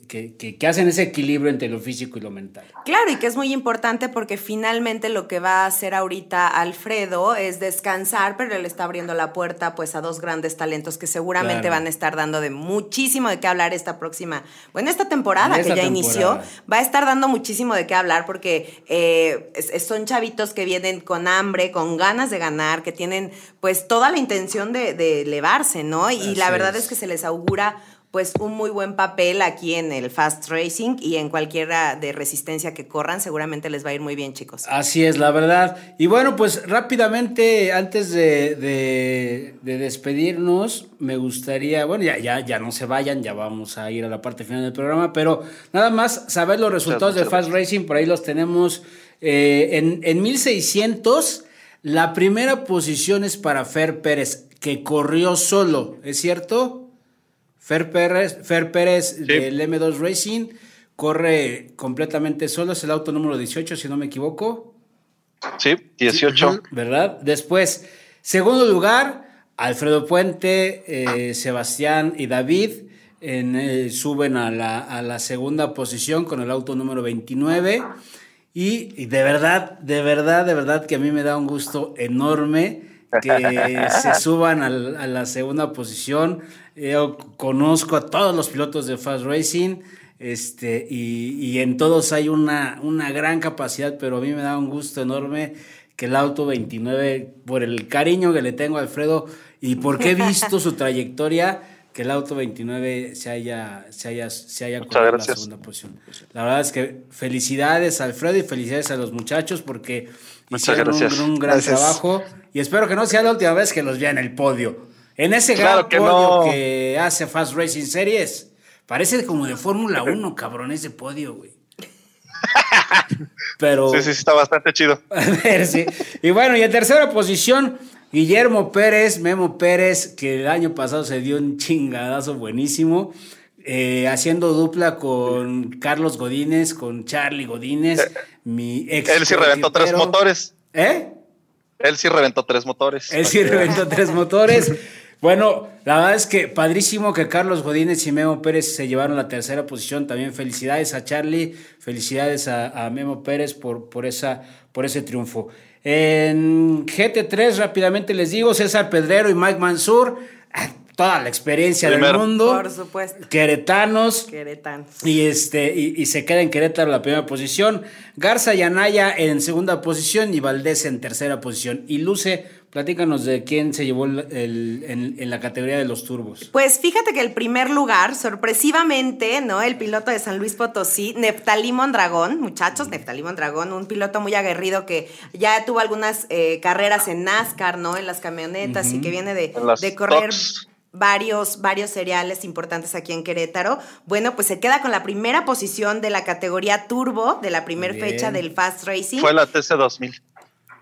[SPEAKER 1] Que, que, que, hacen ese equilibrio entre lo físico y lo mental.
[SPEAKER 4] Claro, y que es muy importante porque finalmente lo que va a hacer ahorita Alfredo es descansar, pero él está abriendo la puerta pues a dos grandes talentos que seguramente claro. van a estar dando de muchísimo de qué hablar esta próxima, bueno, esta temporada esta que ya temporada. inició, va a estar dando muchísimo de qué hablar porque eh, son chavitos que vienen con hambre, con ganas de ganar, que tienen pues toda la intención de, de elevarse, ¿no? Y Así la verdad es. es que se les augura pues un muy buen papel aquí en el Fast Racing y en cualquiera de resistencia que corran, seguramente les va a ir muy bien, chicos.
[SPEAKER 1] Así es, la verdad. Y bueno, pues rápidamente, antes de, de, de despedirnos, me gustaría, bueno, ya, ya, ya no se vayan, ya vamos a ir a la parte final del programa, pero nada más saber los resultados de Fast Racing, por ahí los tenemos eh, en, en 1600. La primera posición es para Fer Pérez, que corrió solo, ¿es cierto? Fer Pérez, Fer Pérez sí. del M2 Racing corre completamente solo, es el auto número 18, si no me equivoco.
[SPEAKER 5] Sí, 18.
[SPEAKER 1] ¿Verdad? Después, segundo lugar, Alfredo Puente, eh, Sebastián y David en, eh, suben a la, a la, segunda posición con el auto número 29. Y, y de verdad, de verdad, de verdad que a mí me da un gusto enorme que se suban a, a la segunda posición yo conozco a todos los pilotos de Fast Racing este, y, y, en todos hay una, una gran capacidad, pero a mí me da un gusto enorme que el auto 29, por el cariño que le tengo a Alfredo y porque he visto su trayectoria, que el auto 29 se haya, se haya, se haya
[SPEAKER 5] colocado en la
[SPEAKER 1] segunda posición. La verdad es que felicidades a Alfredo y felicidades a los muchachos porque
[SPEAKER 5] Muchas
[SPEAKER 1] hicieron
[SPEAKER 5] gracias.
[SPEAKER 1] Un, un gran
[SPEAKER 5] gracias.
[SPEAKER 1] trabajo y espero que no sea la última vez que los vea en el podio. En ese claro gran que podio no. que hace Fast Racing Series, parece como de Fórmula 1, cabrón, ese podio, güey. Pero.
[SPEAKER 5] Sí, sí, está bastante chido.
[SPEAKER 1] A ver, sí. Y bueno, y en tercera posición, Guillermo Pérez, Memo Pérez, que el año pasado se dio un chingadazo buenísimo. Eh, haciendo dupla con Carlos Godínez, con Charlie Godínez, eh, mi ex.
[SPEAKER 5] Él sí reventó tres motores.
[SPEAKER 1] ¿Eh?
[SPEAKER 5] Él sí reventó tres motores.
[SPEAKER 1] Él sí reventó tres motores. Bueno, la verdad es que padrísimo que Carlos Godínez y Memo Pérez se llevaron la tercera posición. También felicidades a Charlie, felicidades a, Memo Pérez por, por, esa, por ese triunfo. En GT3, rápidamente les digo, César Pedrero y Mike Mansur. Toda la experiencia del mundo.
[SPEAKER 4] Por supuesto.
[SPEAKER 1] Queretanos.
[SPEAKER 4] Querétano.
[SPEAKER 1] Y este, y, y se queda en Querétaro la primera posición. Garza y Anaya en segunda posición y Valdés en tercera posición. Y Luce, platícanos de quién se llevó el, el- en, en la categoría de los turbos.
[SPEAKER 4] Pues fíjate que el primer lugar, sorpresivamente, ¿no? El piloto de San Luis Potosí, Neftalí Mondragón, muchachos, Neftalí Mondragón, un piloto muy aguerrido que ya tuvo algunas eh, carreras en NASCAR, ¿no? En las camionetas y que viene de, de correr. Varios, varios cereales importantes aquí en Querétaro. Bueno, pues se queda con la primera posición de la categoría Turbo de la primera fecha del Fast Racing.
[SPEAKER 5] Fue la TC2000.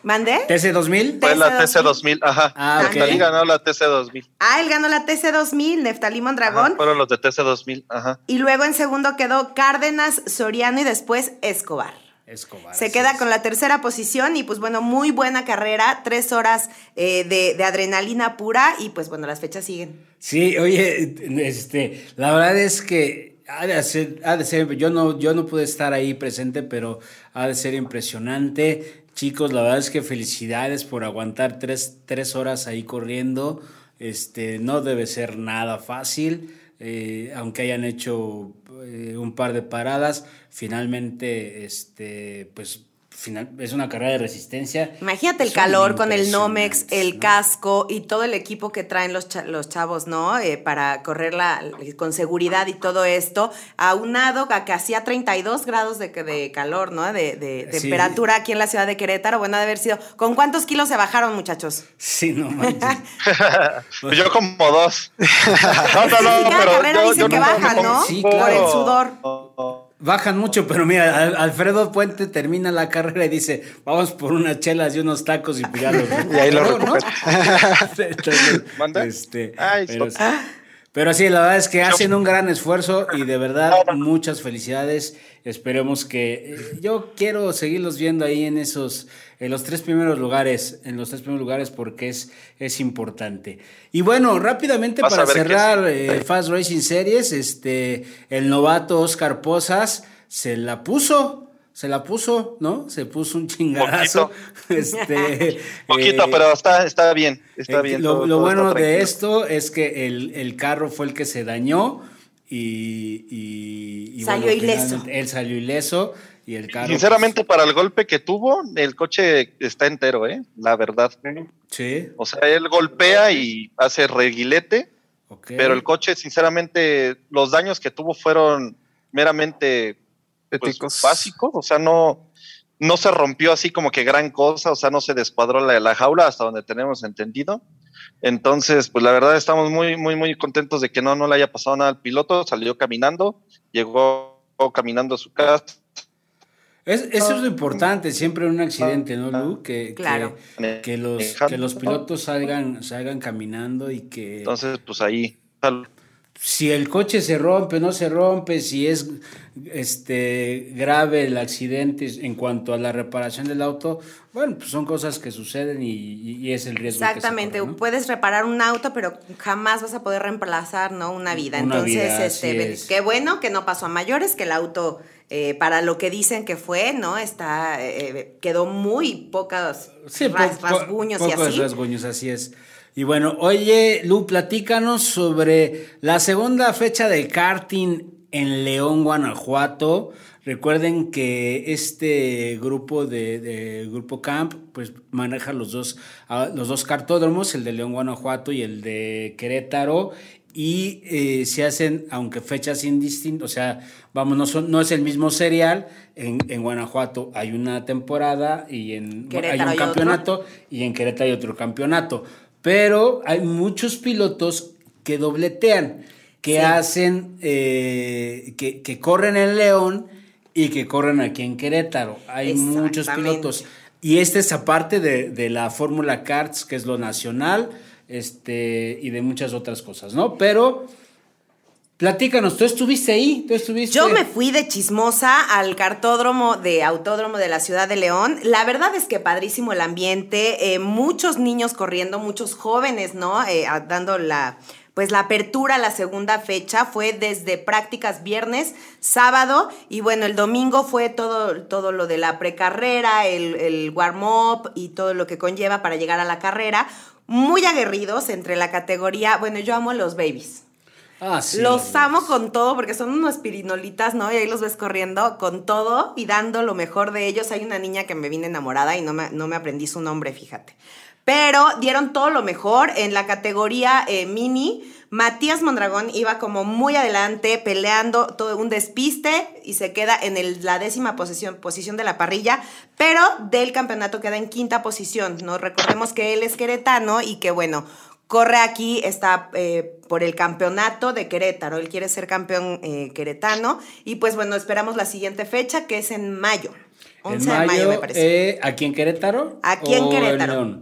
[SPEAKER 4] ¿Mandé?
[SPEAKER 1] TC2000.
[SPEAKER 5] Fue la
[SPEAKER 4] TC2000.
[SPEAKER 5] TC2000, ajá.
[SPEAKER 1] Ah, ok.
[SPEAKER 5] Neftalí ganó la TC2000.
[SPEAKER 4] Ah, él ganó la TC2000, Neftalí
[SPEAKER 5] Ajá,
[SPEAKER 4] Mondragón.
[SPEAKER 5] fueron los de TC2000, ajá.
[SPEAKER 4] Y luego en segundo quedó Cárdenas, Soriano y después Escobar.
[SPEAKER 1] Escobar.
[SPEAKER 4] Se queda
[SPEAKER 1] es.
[SPEAKER 4] con la tercera posición y pues bueno, muy buena carrera, tres horas eh, de, de adrenalina pura y pues bueno, las fechas siguen.
[SPEAKER 1] Sí, oye, este, la verdad es que ha de ser, ha de ser, yo no, yo no pude estar ahí presente, pero ha de ser impresionante. Chicos, la verdad es que felicidades por aguantar tres, tres horas ahí corriendo. Este, no debe ser nada fácil, eh, aunque hayan hecho eh, un par de paradas. Finalmente, este, pues, final, es una carrera de resistencia.
[SPEAKER 4] Imagínate el
[SPEAKER 1] Son
[SPEAKER 4] calor con el Nomex, el
[SPEAKER 1] ¿no?
[SPEAKER 4] casco y todo el equipo que traen los, cha- los chavos, ¿no? Eh, para correrla con seguridad y todo esto, aunado a que hacía 32 grados de, de calor, ¿no? De, de
[SPEAKER 1] Sí.
[SPEAKER 4] temperatura aquí en la ciudad de Querétaro. Bueno, ha de haber sido. ¿Con cuántos kilos se bajaron, muchachos?
[SPEAKER 1] Sí, no manches.
[SPEAKER 5] Pues yo como dos. No, no,
[SPEAKER 4] Sí,
[SPEAKER 5] no,
[SPEAKER 4] cada
[SPEAKER 5] pero
[SPEAKER 4] carrera
[SPEAKER 5] yo,
[SPEAKER 4] dicen
[SPEAKER 5] yo
[SPEAKER 4] que
[SPEAKER 5] no-
[SPEAKER 4] Por el sudor.
[SPEAKER 1] Bajan mucho, pero mira, Al- Alfredo Puente termina la carrera y dice, vamos por unas chelas y unos tacos y pillados.
[SPEAKER 6] Y ahí lo
[SPEAKER 1] ¿no?
[SPEAKER 6] recupera.
[SPEAKER 1] Entonces,
[SPEAKER 5] ¿Manda?
[SPEAKER 1] este,
[SPEAKER 5] Ay,
[SPEAKER 1] pero, sí. Pero sí, la verdad es que hacen un gran esfuerzo y de verdad muchas felicidades. Esperemos que eh, yo quiero seguirlos viendo ahí en esos, en los tres primeros lugares, en los tres primeros lugares porque es, es importante. Y bueno, rápidamente
[SPEAKER 5] Vas
[SPEAKER 1] para cerrar
[SPEAKER 5] sí.
[SPEAKER 1] eh, Fast Racing Series, este, el novato Oscar Pozas se la puso. Se la puso, ¿no? Se puso un chingadazo. Este,
[SPEAKER 5] Poquito,
[SPEAKER 1] eh,
[SPEAKER 5] pero está, está bien. Está
[SPEAKER 1] eh,
[SPEAKER 5] bien.
[SPEAKER 1] Lo,
[SPEAKER 5] todo-
[SPEAKER 1] lo
[SPEAKER 5] todo
[SPEAKER 1] bueno
[SPEAKER 5] está
[SPEAKER 1] de esto es que el, el carro fue el que se dañó y, y- y
[SPEAKER 4] Salió ileso.
[SPEAKER 1] Él salió ileso y el carro.
[SPEAKER 5] Sinceramente, para el golpe que tuvo, el coche está entero, ¿eh? La verdad.
[SPEAKER 1] pues, sí,
[SPEAKER 5] O sea, él golpea y hace reguilete, pero el coche, sinceramente, los daños que tuvo fueron meramente pues, básicos. O sea, no, no se rompió así como que gran cosa, o sea, no se descuadró la, la jaula hasta donde tenemos entendido. Entonces, pues la verdad estamos muy, muy, muy contentos de que no, no le haya pasado nada al piloto, salió caminando, llegó caminando a su casa.
[SPEAKER 1] Es- eso es lo importante, siempre en un accidente, ¿no, Lu? Que, que-
[SPEAKER 4] Claro.
[SPEAKER 1] que, los, que los pilotos salgan, salgan caminando y que
[SPEAKER 5] Entonces, pues ahí,
[SPEAKER 1] si el coche se rompe, no se rompe, si es este grave el accidente en cuanto a la reparación del auto, bueno, pues son cosas que suceden y, y- es el riesgo. que se
[SPEAKER 4] Exactamente,
[SPEAKER 1] corre, ¿no?
[SPEAKER 4] puedes reparar un auto, pero jamás vas a poder reemplazar, ¿no? Una vida.
[SPEAKER 1] Una
[SPEAKER 4] Entonces,
[SPEAKER 1] vida,
[SPEAKER 4] este,
[SPEAKER 1] es.
[SPEAKER 4] qué bueno que no pasó a mayores, que el auto, eh, para lo que dicen que fue, ¿no? Está, eh, quedó muy pocos
[SPEAKER 1] Sí,
[SPEAKER 4] ras-
[SPEAKER 1] po- po-
[SPEAKER 4] rasguños y
[SPEAKER 1] pocos
[SPEAKER 4] así.
[SPEAKER 1] rasguños, así es. Y bueno, oye, Lu, platícanos sobre la segunda fecha del karting en León, Guanajuato. Recuerden que este grupo de, de Grupo Camp, pues maneja los dos, los dos cartódromos, el de León, Guanajuato y el de Querétaro. Y eh, se hacen, aunque fechas indistintas, o sea, vamos, no, son, no es el mismo serial. En, en Guanajuato hay una temporada y en
[SPEAKER 4] Querétaro
[SPEAKER 1] hay un campeonato y en Querétaro hay otro campeonato. Pero hay muchos pilotos que dobletean, que
[SPEAKER 4] Sí.
[SPEAKER 1] hacen, eh, que, que corren en León y que corren aquí en Querétaro. Hay muchos pilotos. Y esta es aparte de, de la Fórmula Karts, que es lo nacional, este, y de muchas otras cosas, ¿no? Pero platícanos, tú estuviste ahí, tú estuviste.
[SPEAKER 4] Yo me fui de chismosa al cartódromo de Autódromo de la Ciudad de León. La verdad es que padrísimo el ambiente, eh, muchos niños corriendo, muchos jóvenes, ¿no? Eh, a- dando la pues la apertura, la segunda fecha, fue desde prácticas viernes, sábado, y bueno, el domingo fue todo, todo lo de la precarrera, el, el warm-up y todo lo que conlleva para llegar a la carrera. Muy aguerridos entre la categoría, bueno, yo amo los babies.
[SPEAKER 1] Ah, sí,
[SPEAKER 4] los amo con todo porque son unos pirinolitas, ¿no? Y ahí los ves corriendo con todo y dando lo mejor de ellos. Hay una niña que me vine enamorada y no me, no me aprendí su nombre, fíjate. Pero dieron todo lo mejor en la categoría eh, mini. Matías Mondragón iba como muy adelante, peleando todo un despiste y se queda en el- la décima posición, posición de la parrilla, pero del campeonato queda en quinta posición. ¿no? Recordemos que él es queretano y que, bueno, corre aquí, está eh, por el campeonato de Querétaro. Él quiere ser campeón eh, queretano. Y pues bueno, esperamos la siguiente fecha, que es en mayo. 11
[SPEAKER 1] En
[SPEAKER 4] de mayo, me
[SPEAKER 1] mayo,
[SPEAKER 4] parece.
[SPEAKER 1] eh, ¿Aquí en Querétaro?
[SPEAKER 4] Aquí en
[SPEAKER 1] ¿O
[SPEAKER 4] Querétaro.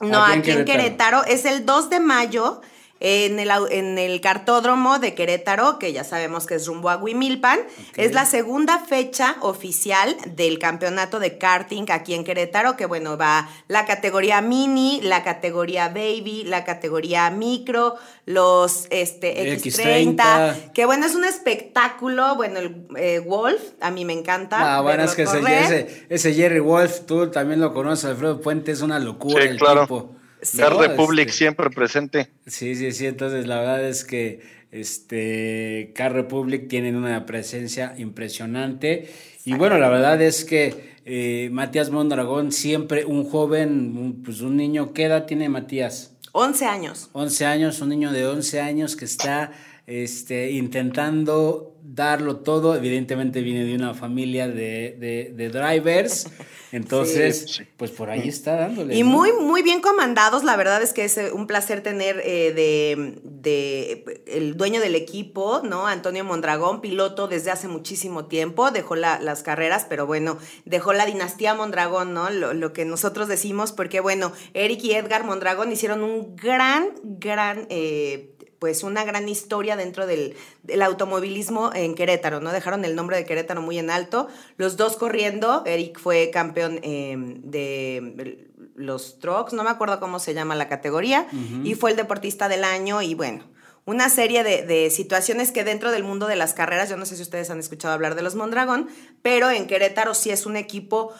[SPEAKER 4] No, aquí, en Querétaro. Es el 2 de mayo en el, en el cartódromo de Querétaro, que ya sabemos que es rumbo a Huimilpan. Es la segunda fecha oficial del campeonato de karting aquí en Querétaro, que bueno, va la categoría mini, la categoría baby, la categoría micro, los este, X30,
[SPEAKER 1] X30.
[SPEAKER 4] que bueno, es un espectáculo. Bueno, el eh, Wolf, a mí me encanta.
[SPEAKER 1] Ah, bueno, es que ese, ese, ese Jerry Wolf, tú también lo conoces, Alfredo Puente, es una locura
[SPEAKER 5] Sí,
[SPEAKER 1] el
[SPEAKER 5] claro.
[SPEAKER 1] tipo.
[SPEAKER 5] Car
[SPEAKER 1] ¿no?
[SPEAKER 5] Republic
[SPEAKER 1] Este,
[SPEAKER 5] siempre presente.
[SPEAKER 1] Sí, sí, sí. Entonces, la verdad es que este Car Republic tienen una presencia impresionante. Y bueno, la verdad es que eh, Matías Mondragón, siempre un joven, un- pues un niño, ¿qué edad tiene Matías?
[SPEAKER 4] 11 años.
[SPEAKER 1] 11 años, un niño de 11 años que está este, intentando darlo todo. Evidentemente viene de una familia de, de- de drivers. Entonces,
[SPEAKER 5] Sí.
[SPEAKER 1] pues por ahí está dándole.
[SPEAKER 4] Y
[SPEAKER 1] ¿no?
[SPEAKER 4] muy, muy bien comandados. La verdad es que es eh, un placer tener eh, de, de el dueño del equipo, ¿no? Antonio Mondragón, piloto desde hace muchísimo tiempo. Dejó la- las carreras, pero bueno, dejó la dinastía Mondragón, ¿no? Lo, lo que nosotros decimos, porque bueno, Eric y Edgar Mondragón hicieron un gran, gran. eh, pues una gran historia dentro del, del automovilismo en Querétaro, ¿no? Dejaron el nombre de Querétaro muy en alto. Los dos corriendo, Eric fue campeón eh, de los trucks, no me acuerdo cómo se llama la categoría, y fue el deportista del año y bueno. Una serie de, de situaciones que dentro del mundo de las carreras, yo no sé si ustedes han escuchado hablar de los Mondragón, pero en Querétaro sí es un equipo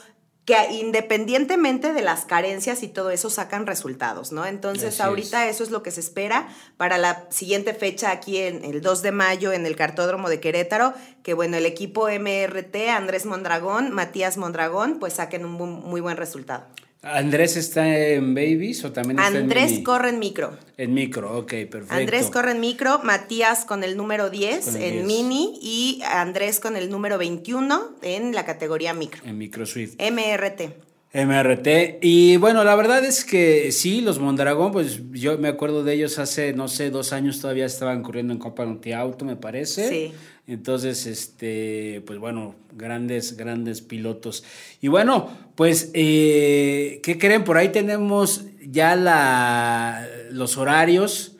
[SPEAKER 4] que independientemente de las carencias y todo eso sacan resultados, ¿no? Entonces
[SPEAKER 1] Así
[SPEAKER 4] ahorita eso es lo que se espera para la siguiente fecha aquí en el 2 de mayo en el cartódromo de Querétaro, que bueno, el equipo MRT, Andrés Mondragón, Matías Mondragón, pues saquen un muy buen resultado.
[SPEAKER 1] ¿Andrés está en Babies o también está
[SPEAKER 4] Andrés
[SPEAKER 1] en mini?
[SPEAKER 4] corre en micro.
[SPEAKER 1] En micro, ok, perfecto.
[SPEAKER 4] Andrés corre en micro, Matías con el número 10
[SPEAKER 1] Con el
[SPEAKER 4] en
[SPEAKER 1] 10.
[SPEAKER 4] mini y Andrés con el número 21 en la categoría micro.
[SPEAKER 1] En micro Swift.
[SPEAKER 4] MRT.
[SPEAKER 1] MRT. Y bueno, la verdad es que sí, los Mondragón, pues yo me acuerdo de ellos hace, no sé, dos años todavía estaban corriendo en Copa Auto, me parece.
[SPEAKER 4] Sí.
[SPEAKER 1] Entonces, este, pues bueno, grandes, grandes pilotos. Y bueno, pues, eh, ¿qué creen? Por ahí tenemos ya la, los horarios.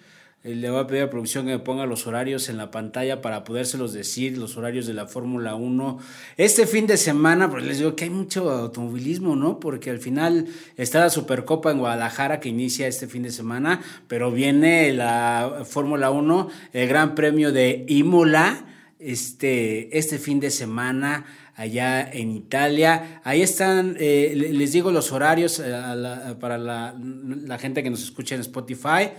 [SPEAKER 1] Le voy a pedir a producción que me ponga los horarios en la pantalla para podérselos decir, los horarios de la Fórmula 1. Este fin de semana, pues les digo que hay mucho automovilismo, ¿no? Porque al final está la Supercopa en Guadalajara que inicia este fin de semana, pero viene la Fórmula 1, el Gran Premio de Imola, este, este fin de semana allá en Italia. Ahí están, eh, le- les digo los horarios eh, para la gente que nos escucha en Spotify.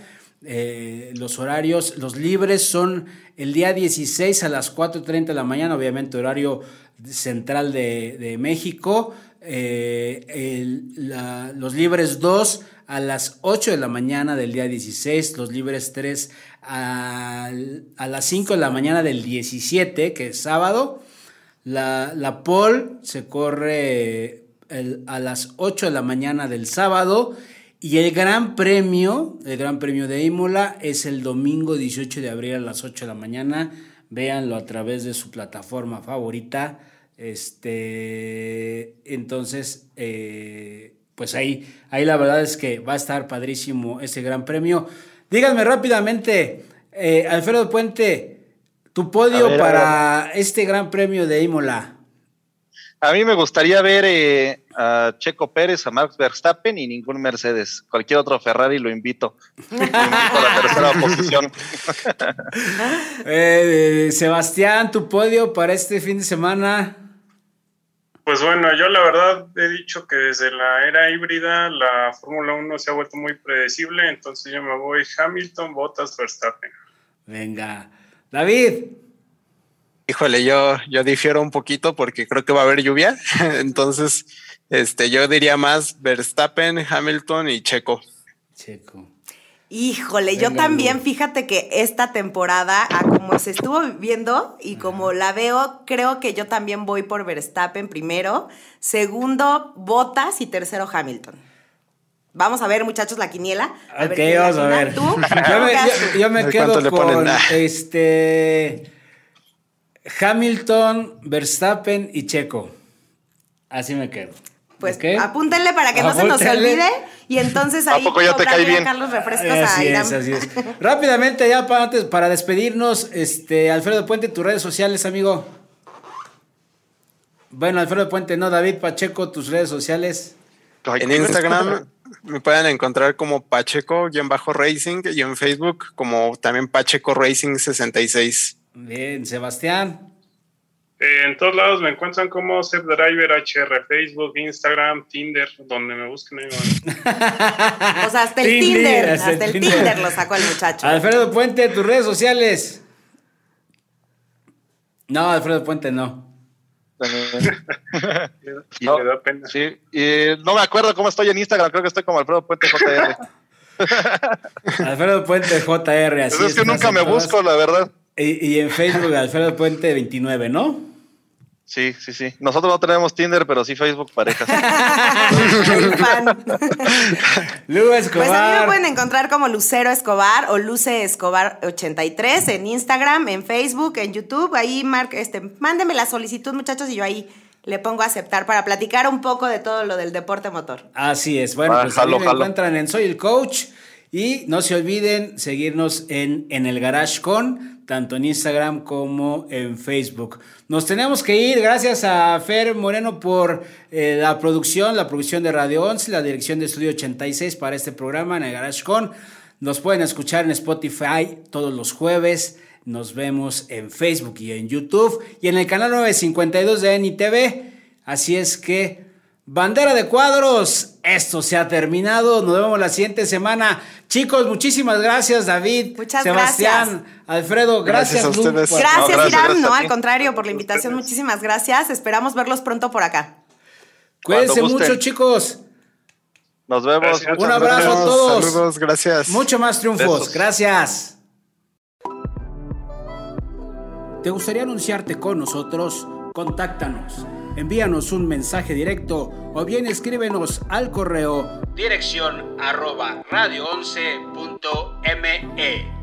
[SPEAKER 1] Eh, los horarios, los libres son el día 16 a las 4.30 de la mañana, obviamente horario central de, México. Eh, los libres 2 a las 8 de la mañana del día 16, los libres 3 al- a las 5 de la mañana del 17, que es sábado. La, la pole se corre a las 8 de la mañana del sábado y el gran premio, el gran premio de Imola es el domingo 18 de abril a las 8 de la mañana. Véanlo a través de su plataforma favorita. Este, entonces, eh, pues ahí, ahí la verdad es que va a estar padrísimo ese gran premio. Díganme rápidamente, eh, Alfredo Puente, tu podio
[SPEAKER 5] ver,
[SPEAKER 1] para este gran premio de Imola.
[SPEAKER 5] A mí me gustaría ver eh, a Checo Pérez, a Max Verstappen y ningún Mercedes. Cualquier otro Ferrari lo invito. Lo invito a la tercera posición.
[SPEAKER 1] Eh, Sebastián, tu podio para este fin de semana.
[SPEAKER 7] Pues bueno, yo la verdad he dicho que desde la era híbrida la Fórmula 1 se ha vuelto muy predecible, entonces yo me voy Hamilton, Bottas, Verstappen.
[SPEAKER 1] Venga. David.
[SPEAKER 6] Híjole, yo, yo difiero un poquito porque creo que va a haber lluvia. Entonces, este, yo diría más Verstappen, Hamilton y Checo.
[SPEAKER 1] Checo.
[SPEAKER 4] Híjole, yo también, fíjate que esta temporada, a como se estuvo viendo y como la veo, creo que yo también voy por Verstappen primero, segundo Bottas y tercero Hamilton. Vamos a ver, muchachos, la quiniela.
[SPEAKER 1] Ok,
[SPEAKER 4] quién
[SPEAKER 1] vamos a ver.
[SPEAKER 4] ¿Tú?
[SPEAKER 1] Yo me,
[SPEAKER 4] ¿Cómo quedas
[SPEAKER 1] yo- me
[SPEAKER 6] A
[SPEAKER 1] quedo con este Hamilton, Verstappen y Checo. Así me quedo.
[SPEAKER 4] Pues apúntenle para que no se nos olvide y entonces
[SPEAKER 5] ¿A
[SPEAKER 4] ahí
[SPEAKER 5] poco ya te
[SPEAKER 4] comprarle
[SPEAKER 5] cae
[SPEAKER 4] a
[SPEAKER 5] bien?
[SPEAKER 4] Carlos refrescos a
[SPEAKER 1] Así
[SPEAKER 4] Irán.
[SPEAKER 1] es, así es. Rápidamente, ya para, antes, para despedirnos, este, Alfredo Puente, tus redes sociales, amigo. Bueno, Alfredo Puente, no, David Pacheco, tus redes sociales.
[SPEAKER 5] Ay,
[SPEAKER 6] En. Instagram me pueden encontrar como Pacheco-Racing y en Facebook como también Pacheco Racing 66.
[SPEAKER 1] Bien, Sebastián.
[SPEAKER 7] Eh, en todos lados me encuentran como Seb Driver HR, Facebook, Instagram, Tinder, donde me busquen ahí van.
[SPEAKER 4] O sea, hasta el
[SPEAKER 1] Tinder,
[SPEAKER 4] Tinder,
[SPEAKER 1] hasta
[SPEAKER 4] hasta,
[SPEAKER 1] el Tinder.
[SPEAKER 4] Tinder lo sacó el muchacho.
[SPEAKER 1] Alfredo Puente, tus redes sociales. No, Alfredo Puente no.
[SPEAKER 7] Y
[SPEAKER 5] No,
[SPEAKER 7] me da pena.
[SPEAKER 5] Sí, y no me acuerdo cómo estoy en Instagram, creo que estoy como Alfredo Puente JR.
[SPEAKER 1] Alfredo Puente JR, así
[SPEAKER 5] Pues es que nunca me busco, la verdad.
[SPEAKER 1] Y, y en Facebook, Alfredo Puente 29, ¿no?
[SPEAKER 5] Sí, sí, sí. Nosotros no tenemos Tinder, pero sí Facebook parejas.
[SPEAKER 4] Fan.
[SPEAKER 1] Lugo
[SPEAKER 4] Pues a mí me
[SPEAKER 1] Escobar.
[SPEAKER 4] pueden encontrar como Lucero Escobar o Luce Escobar 83 en Instagram, en Facebook, en YouTube. Ahí mar- este, mándenme la solicitud, muchachos, y yo ahí le pongo a aceptar para platicar un poco de todo lo del deporte motor.
[SPEAKER 1] Así es. Bueno,
[SPEAKER 5] Ah,
[SPEAKER 1] pues a mí
[SPEAKER 5] jalo,
[SPEAKER 1] me
[SPEAKER 5] jalo.
[SPEAKER 1] encuentran en Soy el Coach. Y no se olviden seguirnos en, en el Garage Con, tanto en Instagram como en Facebook. Nos tenemos que ir. Gracias a Fer Moreno por eh, la producción, la producción de Radio 11, la dirección de Estudio 86 para este programa en el Garage Con. Nos pueden escuchar en Spotify todos los jueves. Nos vemos en Facebook y en YouTube y en el canal 952 de NITV. Así es que, bandera de cuadros, esto se ha terminado. Nos vemos la siguiente semana. Chicos, muchísimas gracias, David.
[SPEAKER 4] Muchas
[SPEAKER 1] Sebastián, Alfredo, gracias,
[SPEAKER 6] Gracias a ustedes.
[SPEAKER 1] por-
[SPEAKER 4] Gracias,
[SPEAKER 5] No, gracias,
[SPEAKER 4] Irán.
[SPEAKER 5] gracias
[SPEAKER 4] No, al contrario, por la invitación. Muchísimas gracias. Esperamos verlos pronto por acá.
[SPEAKER 1] Cuídense mucho, chicos.
[SPEAKER 5] Nos vemos.
[SPEAKER 1] Un abrazo a todos.
[SPEAKER 6] Saludos, gracias.
[SPEAKER 1] Mucho más triunfos.
[SPEAKER 5] Besos.
[SPEAKER 1] Gracias. ¿Te gustaría anunciarte con nosotros? Contáctanos. Envíanos un mensaje directo o bien escríbenos al correo
[SPEAKER 3] Dirección arroba radio11.me.